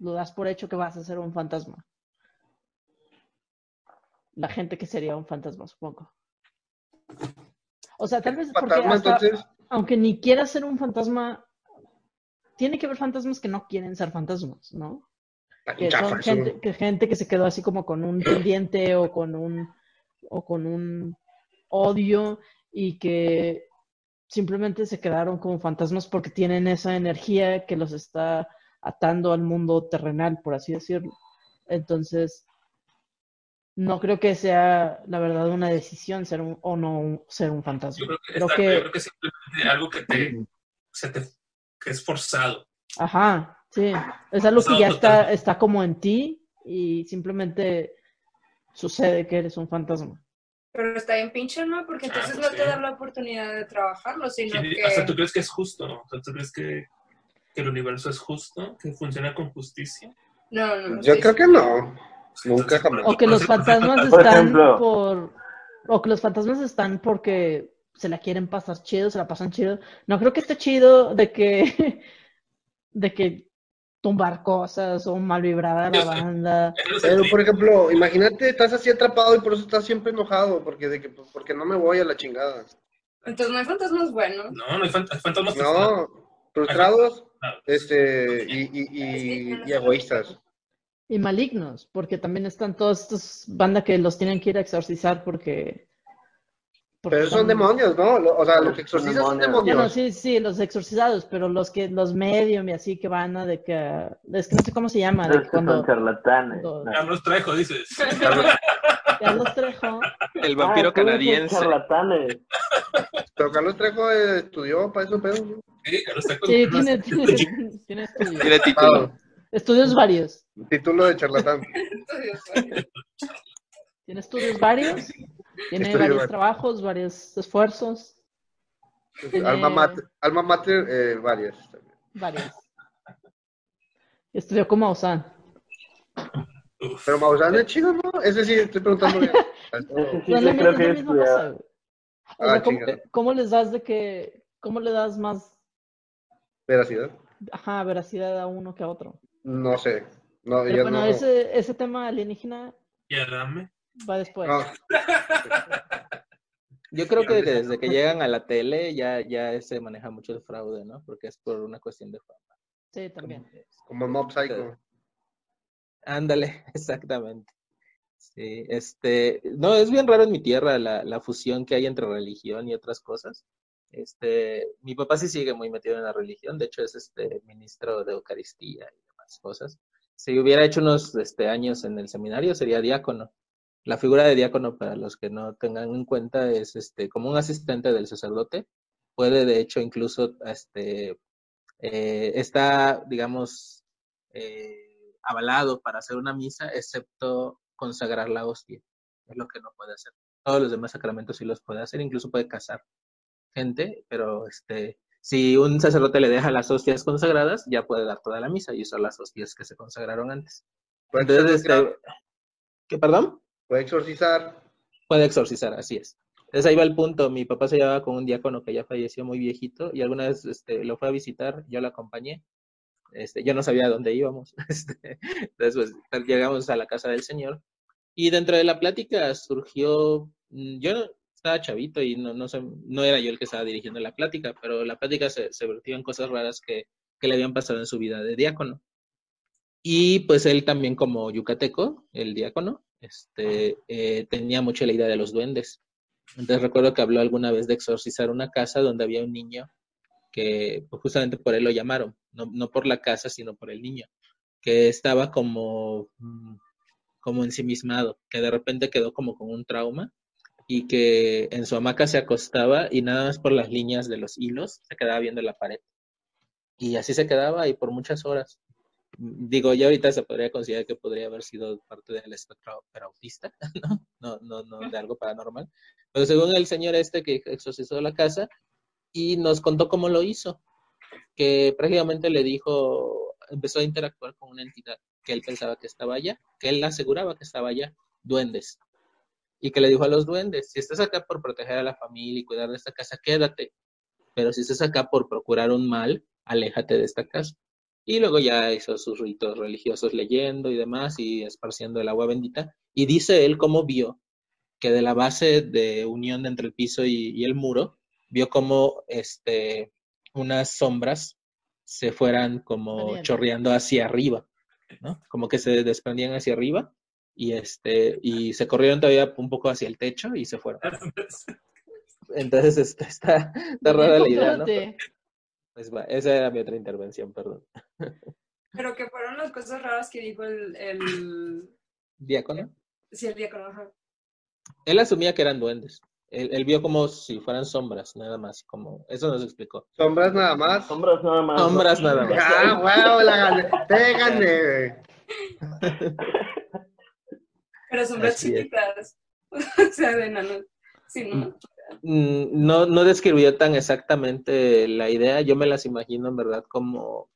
lo das por hecho que vas a ser un fantasma. La gente que sería un fantasma, supongo. O sea, tal vez porque Fantasma, hasta- entonces, aunque ni quieras ser un fantasma, tiene que haber fantasmas que no quieren ser fantasmas, ¿no? está Que son gente que, gente que se quedó así como con un pendiente o con un o con un odio y que simplemente se quedaron como fantasmas porque tienen esa energía que los está atando al mundo terrenal, por así decirlo. Entonces, no creo que sea, la verdad, una decisión ser un, o no un- ser un Yo fantasma. creo que, Creo está- que- yo creo que simplemente algo que te, se te, que es forzado. Ajá, sí. Es algo que ya está, está como en ti y simplemente sucede que eres un fantasma. Pero está bien pinche, ¿no? Porque entonces Ah, no sí. te da la oportunidad de trabajarlo, sino Sí, que... Hasta tú crees que es justo, ¿no? O sea, tú crees que, que el universo es justo, que funciona con justicia. No, no, no. Yo creo que no. Nunca jamás. O que los fantasmas Por están ejemplo. por... O que los fantasmas están porque se la quieren pasar chido, se la pasan chido. No creo que esté chido de que... de que tumbar cosas o mal vibrar a la banda. Pero, por ejemplo, imagínate, estás así atrapado y por eso estás siempre enojado, porque de que, pues, porque no me voy a la chingada. Entonces no hay fantasmas buenos. No, no hay, fant- hay fantasmas. No, frustrados, Claro. este, y, y, y, y egoístas. Y malignos, porque también están todos estos bandas que los tienen que ir a exorcizar porque... porque Pero esos son demonios, ¿no? O sea, los que exorcizan son Demonios. Bueno, sí, sí, los exorcizados, pero los que, los medium y así que van a de que, es que no sé cómo se llama, de Los que cuando son charlatanes. cuando- No. Carlos Trejo, dices. Carlos Trejo, El vampiro Ah, ¿cómo dicen canadiense. charlatanes? Pero Carlos Trejo eh, estudió para eso, pero. Sí, Carlos Trejo. sí, tiene, tiene, tiene estudios, Tiene título. Estudios varios, título de charlatán. tiene estudios varios, tiene varios trabajos, varios esfuerzos, Tiene- Alma mater, alma mater eh, varias. también. varios. Estudió con Maussan. Pero Maussan es chido, ¿no? Ese sí, estoy preguntando bien. Es es es ¿cómo, les das de que, cómo le das más, Veracidad. ajá, veracidad a uno que a otro? No sé. No, Pero yo bueno, no. ese, ese tema alienígena Ya dame. Va después. no. Yo creo que desde que llegan a la tele ya, ya se maneja mucho el fraude, ¿no? Porque es por una cuestión de fama. Sí, también. Como Mob Psycho. Ándale, exactamente. Sí, este, no, es bien raro en mi tierra la, la fusión que hay entre religión y otras cosas. Este, mi papá sí sigue muy metido en la religión, de hecho es este ministro de Eucaristía y demás cosas. Si hubiera hecho unos este, años en el seminario sería diácono. La figura de diácono, para los que no tengan en cuenta, es este, como un asistente del sacerdote. Puede, de hecho, incluso este, eh, está, digamos, eh, avalado para hacer una misa, excepto consagrar la hostia. Es lo que no puede hacer. Todos los demás sacramentos sí los puede hacer, incluso puede casar gente, pero este, si un sacerdote le deja las hostias consagradas, ya puede dar toda la misa y usar las hostias que se consagraron antes. Entonces, este, ¿qué, perdón? Puede exorcizar Puede exorcizar, así es. Entonces ahí va el punto. Mi papá se llevaba con un diácono que ya falleció muy viejito y alguna vez este, lo fue a visitar, yo lo acompañé. Este, yo no sabía dónde íbamos. Este, entonces pues, llegamos a la casa del Señor y dentro de la plática surgió, mm, yo estaba chavito y no, no, era yo el que estaba dirigiendo la plática, pero la plática se, se vertió en cosas raras que le habían pasado en su vida de diácono. Y pues él también como yucateco, el diácono, este, eh, tenía mucho la idea de los duendes. Entonces recuerdo que habló alguna vez de exorcizar una casa donde había un niño que pues, justamente por él lo llamaron, no, no por la casa, sino por el niño, que estaba como, mm, como ensimismado, que de repente quedó como con un trauma y que en su hamaca se acostaba y nada más por las líneas de los hilos se quedaba viendo la pared. Y así se quedaba y por muchas horas. Digo, ya ahorita se podría considerar que podría haber sido parte del espectro autista, ¿no? No, no, no, de algo paranormal. Pero según el señor este que exorcizó la casa y nos contó cómo lo hizo, que prácticamente le dijo, empezó a interactuar con una entidad que él pensaba que estaba allá, que él aseguraba que estaba allá, duendes. Y que le dijo a los duendes, si estás acá por proteger a la familia y cuidar de esta casa, quédate. Pero si estás acá por procurar un mal, aléjate de esta casa. Y luego ya hizo sus ritos religiosos leyendo y demás y esparciendo el agua bendita. Y dice él cómo vio que de la base de unión entre el piso y, y el muro, vio como este, unas sombras se fueran como chorreando hacia arriba, ¿no? Como que se desprendían hacia arriba y este y se corrieron todavía un poco hacia el techo y se fueron. Entonces este, está, está rara la idea, ¿no? Pues va, esa era mi otra intervención, perdón. Pero que fueron las cosas raras que dijo el, el, Diácono. sí, el diácono. ajá. Él asumía que eran duendes. Él, él vio como si fueran sombras, nada más, como eso nos explicó. Sombras nada más. Sombras nada más. Sombras nada más. Ah, huevo, la gané. Te gané. Pero sombras Así chiquitas. o sea, de enanos. Sí, ¿no? Mm, No, no describió tan exactamente la idea, yo me las imagino en verdad como,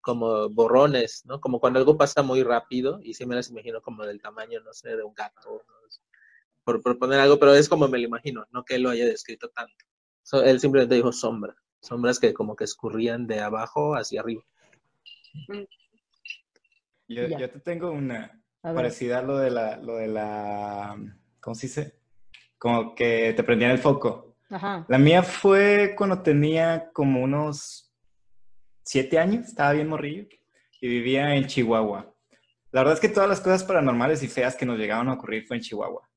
como borrones, ¿no? Como cuando algo pasa muy rápido y sí me las imagino como del tamaño, no sé, de un gato, ¿no? por proponer algo, pero es como me lo imagino, no que él lo haya descrito tanto. So, él simplemente dijo sombra, sombras que como que escurrían de abajo hacia arriba. Yo, yo te tengo una A parecida a lo de la, lo de la, ¿cómo se dice? Como que te prendían el foco. Ajá. La mía fue cuando tenía como unos siete años, estaba bien morrillo, y vivía en Chihuahua. La verdad es que todas las cosas paranormales y feas que nos llegaron a ocurrir fue en Chihuahua.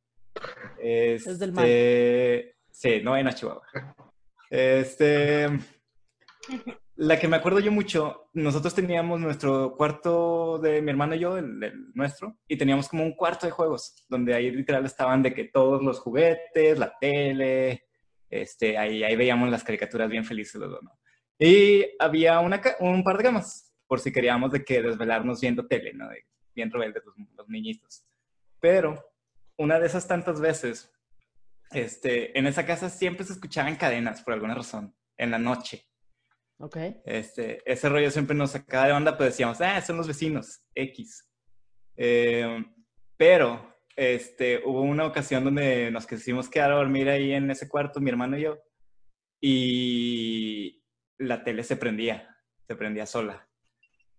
Es del mal. Este, Sí, no en Chihuahua. Este, la que me acuerdo yo mucho, nosotros teníamos nuestro cuarto de mi hermano y yo, el, nuestro, y teníamos como un cuarto de juegos, donde ahí literal estaban de que todos los juguetes, la tele, este, ahí, ahí veíamos las caricaturas bien felices los dos, ¿no? Y había una, un par de camas, por si queríamos de que desvelarnos viendo tele, ¿no? De- bien rebeldes los, los niñitos. Pero una de esas tantas veces, este, en esa casa siempre se escuchaban cadenas por alguna razón, en la noche. Ok. Este, ese rollo siempre nos sacaba de onda, pues decíamos, ah, son los vecinos, X. Eh, pero este, hubo una ocasión donde nos quisimos quedar a dormir ahí en ese cuarto, mi hermano y yo, y la tele se prendía, se prendía sola.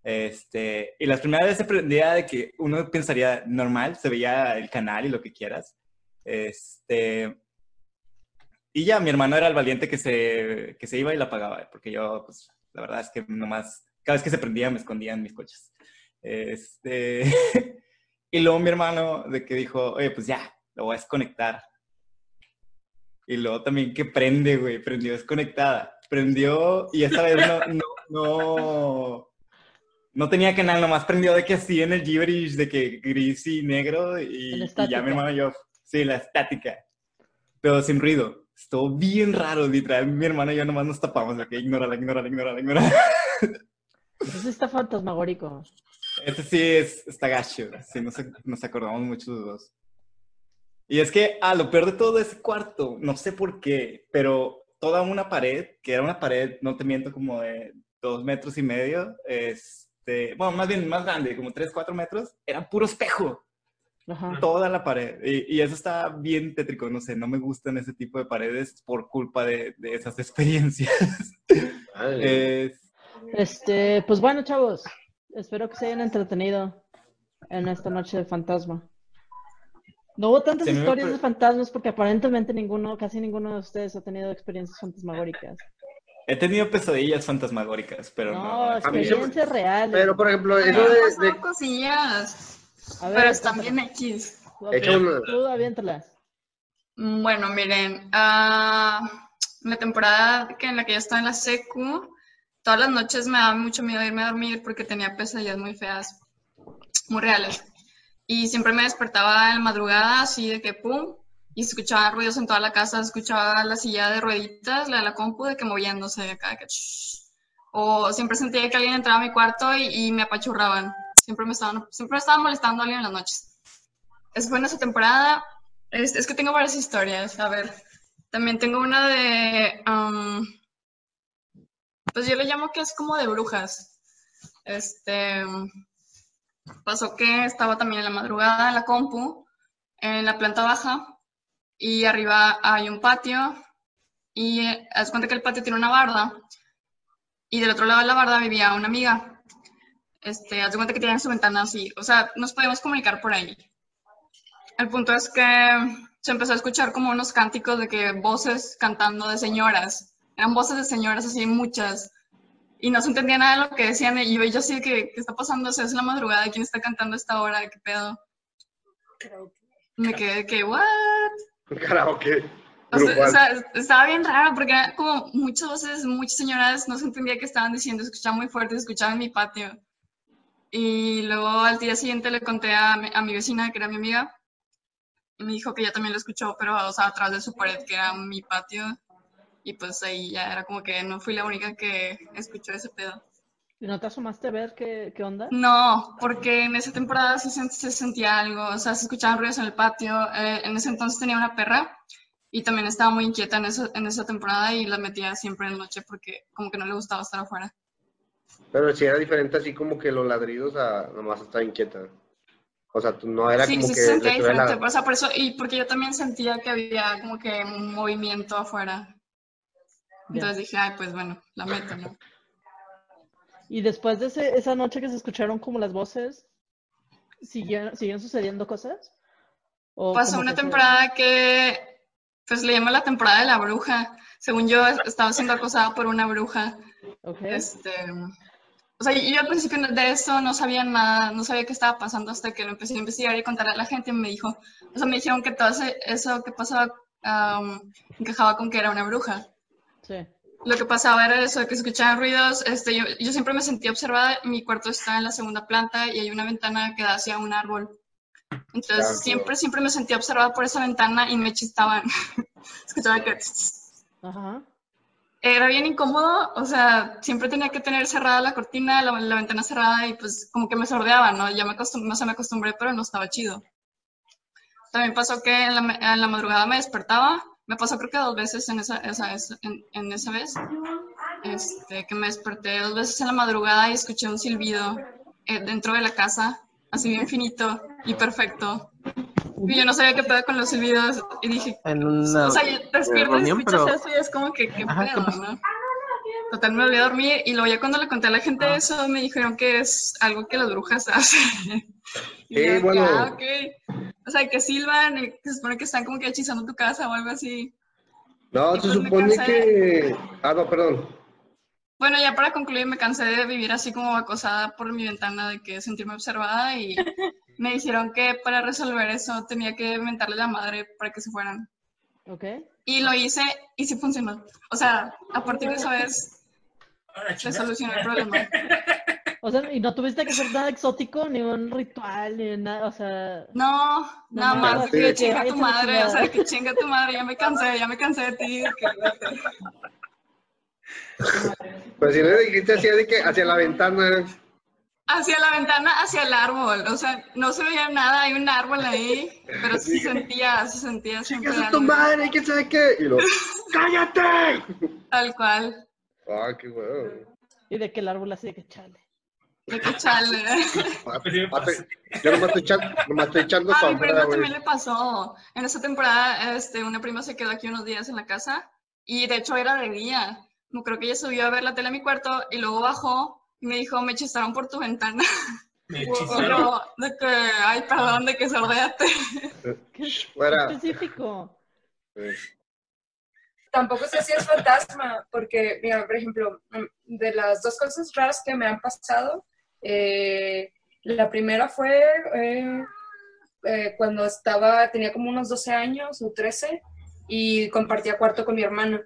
Este, y las primeras veces se prendía de que uno pensaría normal, se veía el canal y lo que quieras. Este, y ya, mi hermano era el valiente que se, que se iba y la apagaba, porque yo, pues, la verdad es que nomás, cada vez que se prendía me escondía en mis coches. Este, y luego mi hermano de que dijo, oye, pues ya, lo voy a desconectar. Y luego también que prende, güey, prendió desconectada. Prendió y esta vez no, no, no, no tenía canal, nomás prendió de que así en el gibberish, de que gris y negro y, y ya mi hermano y yo, sí, la estática, pero sin ruido. Estuvo bien raro, literal. Mi hermano y yo nomás nos tapamos, de que ignórala, ignórala, ignórala, ignórala. Eso está fantasmagórico. Este sí es, está gacho, sí, nos, nos acordamos mucho los dos. Y es que, ah, lo peor de todo ese cuarto, no sé por qué, pero toda una pared, que era una pared, no te miento, como de dos metros y medio, este, bueno, más bien más grande, como tres, cuatro metros, era puro espejo. Ajá. toda la pared. Y, y eso está bien tétrico, no sé, no me gustan ese tipo de paredes por culpa de, de esas experiencias. Es- Este, pues bueno, chavos, espero que se hayan entretenido en esta noche de fantasma. No hubo tantas me historias de fantasmas porque aparentemente ninguno, casi ninguno de ustedes ha tenido experiencias fantasmagóricas. he tenido pesadillas fantasmagóricas, pero no. No, experiencias reales. Pero, por ejemplo, eso de... de- cosillas, A ver, pero están bien X. Tú aviéntalas. Mm, Bueno, miren, ah, la temporada que en la que yo estaba en la secu, todas las noches me daba mucho miedo irme a dormir porque tenía pesadillas muy feas, muy reales. Y siempre me despertaba en la madrugada así de que pum, y escuchaba ruidos en toda la casa, escuchaba la silla de rueditas, la de la compu, de que moviéndose acá, de que shhh. O siempre sentía que alguien entraba a mi cuarto y, y me apachurraban. Siempre me estaban, siempre estaban molestando a alguien en las noches. Eso fue esa temporada. Es, es que tengo varias historias. A ver, también tengo una de. um, pues yo le llamo que es como de brujas. Este. Pasó que estaba también en la madrugada en la compu, en la planta baja, y arriba hay un patio. Y eh, haz cuenta que el patio tiene una barda. Y del otro lado de la barda vivía una amiga. Este, haz de cuenta que tienen su ventana así. O sea, nos podemos comunicar por ahí. El punto es que se empezó a escuchar como unos cánticos de que voces cantando de señoras. Eran voces de señoras así, muchas. Y no se entendía nada de lo que decían. Y yo, yo así, que, ¿qué está pasando? O sea, es la madrugada. ¿Quién está cantando a esta hora? ¿Qué pedo? Me quedé de que, ¿what? Karaoke. O sea, o sea, estaba bien raro porque era como muchas voces, muchas señoras, no se entendía qué estaban diciendo, escuchaba muy fuerte, se escuchaba en mi patio. Y luego al día siguiente le conté a mi, a mi vecina, que era mi amiga, y me dijo que ella también lo escuchó, pero o sea, atrás de su pared, que era mi patio. Y pues ahí ya era como que no fui la única que escuchó ese pedo. ¿Y no te asomaste a ver qué, qué onda? No, porque en esa temporada sí se, se sentía algo, o sea, se escuchaban ruidos en el patio. eh, en ese entonces tenía una perra y también estaba muy inquieta en esa, en esa temporada y la metía siempre en la noche porque como que no le gustaba estar afuera. Pero si era diferente así como que los ladridos a nomás estaba inquieta. O sea, tú no era sí, como sí que se sentía diferente, la- o sea, por eso, y porque yo también sentía que había como que un movimiento afuera. Entonces dije, ay, pues bueno, la meto, ¿no? Y después de ese- esa noche que se escucharon como las voces, ¿siguieron, ¿siguieron sucediendo cosas? ¿O Pasó una temporada que, pues le llamo la temporada de la bruja. Según yo, estaba siendo acosada por una bruja. Ok. Este, o sea, yo al principio de eso no sabía nada, no sabía qué estaba pasando hasta que lo empecé a investigar y contar a la gente. Y me dijo, o sea, me dijeron que todo eso que pasaba um, encajaba con que era una bruja. Sí. Lo que pasaba era eso, que escuchaban ruidos. Este, yo, yo siempre me sentía observada. Mi cuarto está en la segunda planta y hay una ventana que da hacia un árbol. Entonces, Claro. siempre, siempre me sentía observada por esa ventana y me chistaban. Escuchaba que... Era bien incómodo, o sea, siempre tenía que tener cerrada la cortina, la, ventana cerrada y pues como que me sordeaba, ¿no? Ya me acostumbré, no sé, me acostumbré, pero no estaba chido. También pasó que en la, en la madrugada me despertaba, me pasó creo que dos veces en esa, esa, esa- en, en esa vez, este, que me desperté dos veces en la madrugada y escuché un silbido eh, dentro de la casa, así bien finito y perfecto. Y yo no sabía qué pedo con los silbidos y dije, En una o sea, yo despierto y escuchas pero... eso y es como que, ¿qué Ajá, ¿qué pedo, no? Total, me volví a dormir y luego ya cuando le conté a la gente Ah. eso, me dijeron que es algo que las brujas hacen. Y yo, bueno. ah, ok. O sea, que silban y que se supone que están como que hechizando tu casa o algo así. No, Y se pues supone que... Ah, no, perdón. Bueno, ya para concluir, me cansé de vivir así como acosada por mi ventana, de que sentirme observada y me dijeron que para resolver eso tenía que mentarle la madre para que se fueran. Ok. Y lo hice y sí funcionó. O sea, a partir de esa vez solucionó el problema. O sea, y no tuviste que hacer nada exótico, ni un ritual, ni nada, o sea... No, nada más que chinga tu madre, o sea, de que chinga tu madre, ya me cansé, ya me cansé de ti. que. Pues si no le dijiste así de que hacia la ventana. Hacia la ventana, hacia el árbol, o sea, no se veía nada, hay un árbol ahí, pero sí se sentía, se sentía siempre ¡Chingas a tu madre! ¿Quién sabe qué? Y lo... ¡Cállate! tal cual. Ah, qué bueno. Y de que el árbol así de que chale. De que chale. Mate- Yo nomás estoy echando, nomás estoy echando A mi prima también le pasó. En esa temporada, este, una prima se quedó aquí unos días en la casa y de hecho era de día. No creo que ella subió a ver la tele a mi cuarto y luego bajó me dijo, me chistaron por tu ventana. Me hechizaron. yo, de que, ay, perdón, de que sordéate. ¿Qué Fuera. específico? Eh, Tampoco sé si es fantasma, porque, mira, por ejemplo, mm, de las dos cosas raras que me han pasado, eh, la primera fue eh, eh, cuando estaba, tenía como unos 12 años o 13 y compartía cuarto con mi hermana.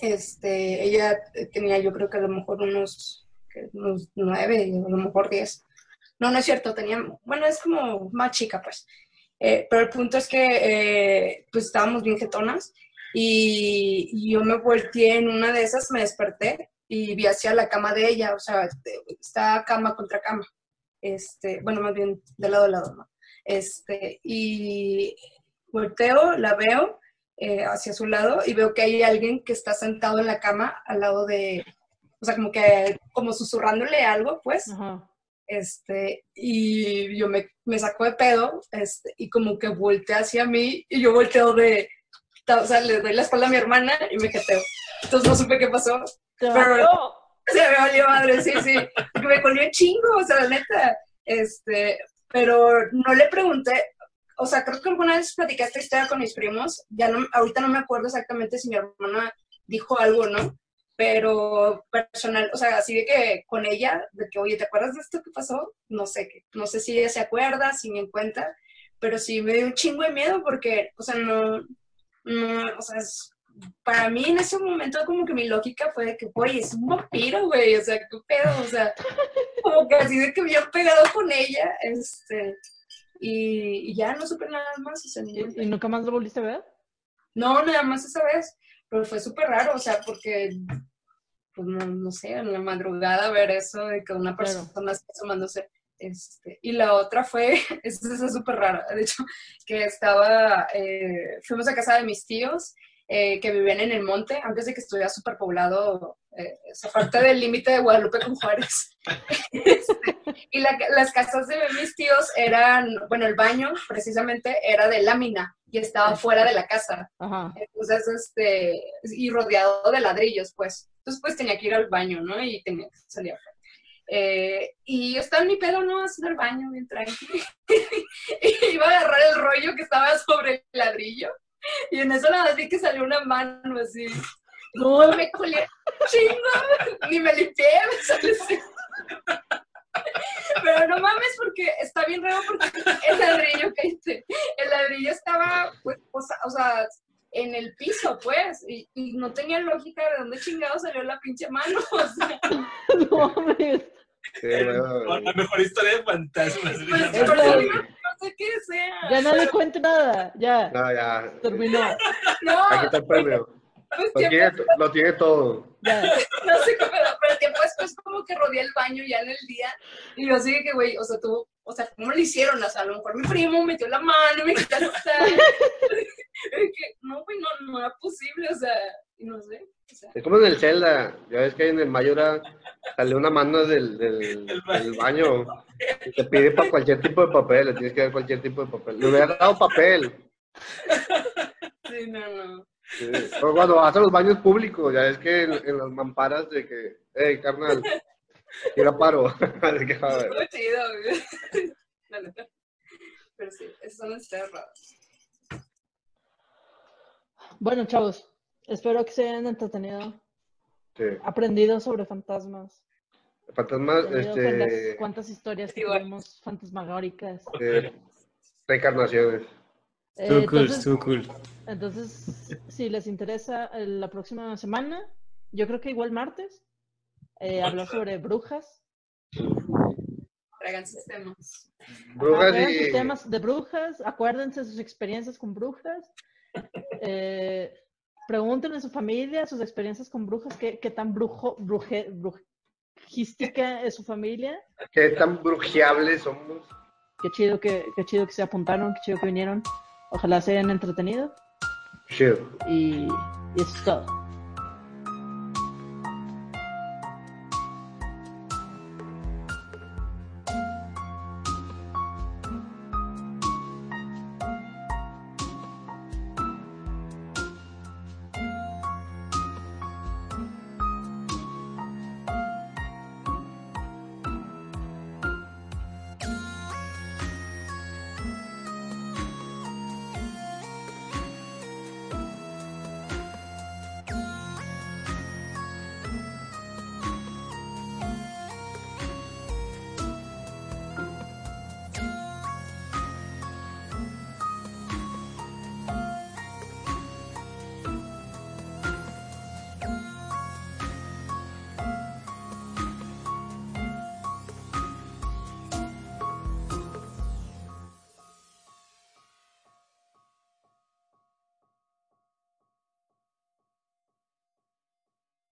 Este, ella tenía yo creo que a lo mejor unos, 9, a lo mejor 10. No, no es cierto, tenía, bueno, es como más chica pues. Eh, pero el punto es que eh, pues estábamos bien jetonas y, y yo me volteé en una de esas, me desperté y vi hacia la cama de ella, o sea, este, está cama contra cama, este, bueno, más bien de lado a lado, ¿no? Este, y volteo, la veo eh, hacia su lado y veo que hay alguien que está sentado en la cama al lado de, o sea, como que, como susurrándole algo, pues, Ajá. este, y yo me, me saco de pedo, este, y como que voltea hacia mí, y yo volteo de, o sea, le doy la espalda a mi hermana y me jeteo. Entonces no supe qué pasó. Pero- valió. Se me valió madre, sí, sí. Porque me colgó un chingo, o sea, la neta. Este, pero no le pregunté, o sea, creo que alguna vez platiqué esta historia con mis primos, ya no, ahorita no me acuerdo exactamente si mi hermana dijo algo o no, pero personal, o sea, así de que con ella, de que, oye, ¿te acuerdas de esto que pasó? No sé, qué no sé si ella se acuerda, si me cuenta, pero sí me dio un chingo de miedo porque, o sea, no, no, o sea, es- para mí en ese momento como que mi lógica fue de que, oye, es un vampiro, güey, o sea, qué pedo, o sea, como que así de que me había pegado con ella, este, y, y ya no supe nada más, o sea, ¿Y, y nunca más lo volviste a ver? no, nada más esa vez, pero fue súper raro, o sea, porque, pues no, no sé, en la madrugada ver eso de que una Claro. persona está asomándose. Este, y la otra fue, es súper rara, de hecho, que estaba, eh, fuimos a casa de mis tíos eh, que vivían en el monte, antes de que estuviera súper poblado eh, esa parte del límite de Guadalupe con Juárez. Este, y la- las casas de mis tíos eran, bueno, el baño precisamente era de lámina y estaba fuera de la casa. Ajá. Entonces, este, y rodeado de ladrillos, pues. Entonces, pues tenía que ir al baño, ¿no? Y tenía que salir afuera. Eh, y yo estaba en mi pedo, ¿no? Haciendo el baño bien tranquilo. y iba a agarrar el rollo que estaba sobre el ladrillo. Y en eso nada más vi que salió una mano así. No, me colé chingo. Ni me limpié, me salió así. Pero no mames, porque está bien raro porque el ladrillo que hice, el ladrillo estaba, pues, o sea, o sea, en el piso, pues, y, y no tenía lógica de dónde chingado salió la pinche mano. O sea, No mames. sí. La mejor historia de fantasmas. pues, Es por la- eso digo, no sé qué sea. Ya no le cuente nada. Ya. No, ya. Terminó. No, Aquí está el premio. Pues Lo tiene, lo tiene todo. Ya. no sé qué, pero, pero tiempo después como que rodeé el baño ya en el día, y yo así que, güey, o sea, tú, o sea, ¿cómo le hicieron? O sea, a lo mejor mi primo metió la mano y me quitó el que No, güey, no, no era posible, o sea, y no sé. O sea, Es como en el Zelda. Ya ves que en el Mayora salió una mano del, del, del baño. Y te pide para cualquier tipo de papel. Le tienes que dar cualquier tipo de papel. Le hubiera dado papel. sí, no, no. Sí. O cuando vas a los baños públicos, ya ves que en, en las mamparas de que, hey, carnal, tira paro. Así que, a ver. Chido, güey. La neta. Pero sí, esas son historias raras. Bueno, chavos. Espero que se hayan entretenido, Sí. aprendido sobre fantasmas. Fantasmas, este, cuantas historias que tenemos fantasmagóricas. eh, reencarnaciones. Eh, Estuvo cool, entonces, estuvo cool. entonces, si les interesa eh, la próxima semana, yo creo que igual martes, eh, hablar sobre brujas. Traigan sistemas. Brujas Ajá, y- sus temas de brujas, acuérdense de sus experiencias con brujas. Eh, pregúntenle a su familia sus experiencias con brujas, qué, qué tan brujo, bruje, brujística es su familia. ¿Qué tan brujeables somos? Qué chido que, qué chido que se apuntaron, qué chido que vinieron. Ojalá se hayan entretenido Shit. y, y eso es todo.